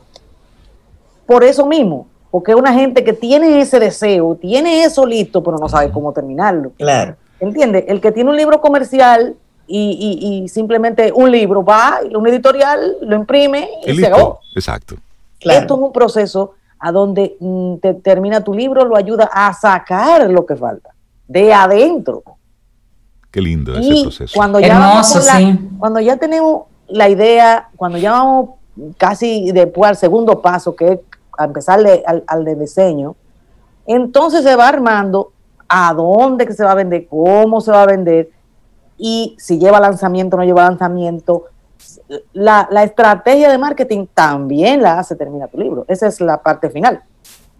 por eso mismo, porque es una gente que tiene ese deseo, tiene eso listo, pero no sabe cómo terminarlo. Claro. ¿Entiendes? El que tiene un libro comercial y, simplemente un libro va, un editorial lo imprime y se acabó. Exacto. Esto es un proceso a donde mm, te termina tu libro, lo ayuda a sacar lo que falta de adentro. Qué lindo ese proceso. Cuando ya, cuando ya tenemos la idea, cuando ya vamos casi después al segundo paso, que es a empezarle al, al de diseño, entonces se va armando a dónde que se va a vender, cómo se va a vender, y si lleva lanzamiento o no lleva lanzamiento, la, estrategia de marketing también la hace termina tu libro. Esa es la parte final.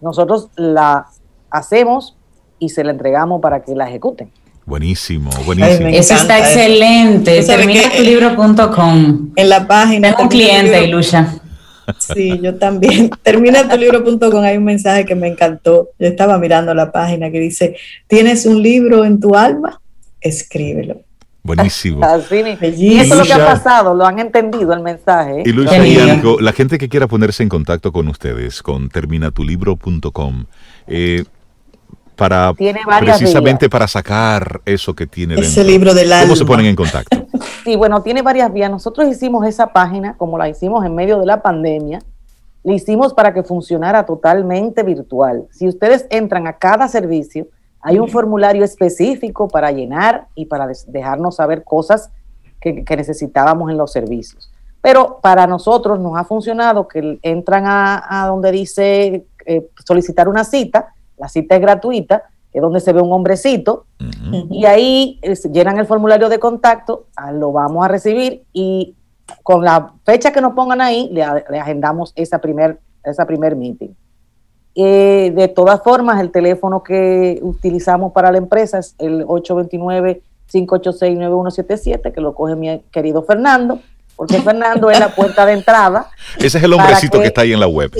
Nosotros la hacemos y se la entregamos para que la ejecuten. Buenísimo, buenísimo. eso está excelente. Terminatulibro.com. En la página. Tengo un cliente, Ilusha. Sí, yo también. Terminatulibro.com hay un mensaje que me encantó. Yo estaba mirando la página que dice, ¿tienes un libro en tu alma? Escríbelo. Buenísimo. y eso es lo que ha pasado, lo han entendido el mensaje. Y Luis Algo, la gente que quiera ponerse en contacto con ustedes, con terminatulibro.com, eh, para precisamente para sacar eso que tiene ese libro del alma. ¿Cómo se ponen en contacto? Sí, bueno, tiene varias vías. Nosotros hicimos esa página, como la hicimos en medio de la pandemia, la hicimos para que funcionara totalmente virtual. Si ustedes entran a cada servicio, hay un formulario específico para llenar y para dejarnos saber cosas que, necesitábamos en los servicios. Pero para nosotros nos ha funcionado que entran a, donde dice eh, solicitar una cita, la cita es gratuita, es donde se ve un hombrecito, y ahí eh, llenan el formulario de contacto, ah, lo vamos a recibir y con la fecha que nos pongan ahí, le, agendamos esa primer, esa primer meeting. Eh, de todas formas, el teléfono que utilizamos para la empresa es el 829-586-9177, que lo coge mi querido Fernando, porque Fernando es la puerta de entrada. Ese es el hombrecito que, está ahí en la web.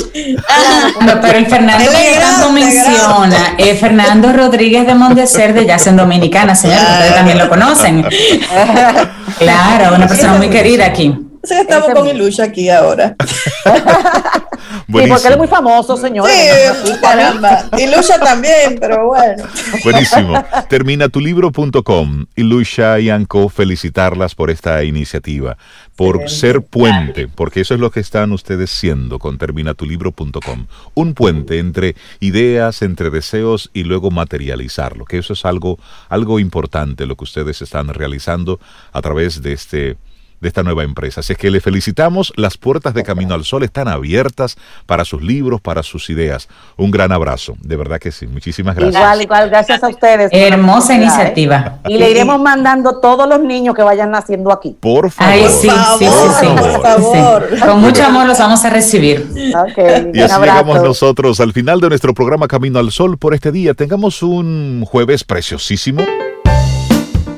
pero el Fernando que tanto menciona es Fernando Rodríguez de Mondeser de Jazz en Dominicana, señor, ustedes también lo conocen. claro, una persona muy querida aquí. estamos con Ilusha aquí ahora. Sí, porque él es muy famoso, señor. Sí, caramba. Y Lucha también, pero bueno. Buenísimo. Terminatulibro.com. Y Lucha y Anco, felicitarlas por esta iniciativa, por ser puente, porque eso es lo que están ustedes siendo con terminatulibro.com. Un puente entre ideas, entre deseos y luego materializarlo, que eso es algo, algo importante lo que ustedes están realizando a través de este de esta nueva empresa. Así es que le felicitamos. Las puertas de Camino al Sol están abiertas para sus libros, para sus ideas. Un gran abrazo. De verdad que sí. Muchísimas gracias. Igual, igual. Gracias a ustedes. Hermosa iniciativa. Y le iremos mandando todos los niños que vayan naciendo aquí. Por favor. Ay, sí, sí, sí, por favor. Con mucho amor los vamos a recibir. Okay, y así llegamos nosotros al final de nuestro programa Camino al Sol por este día. Tengamos un jueves preciosísimo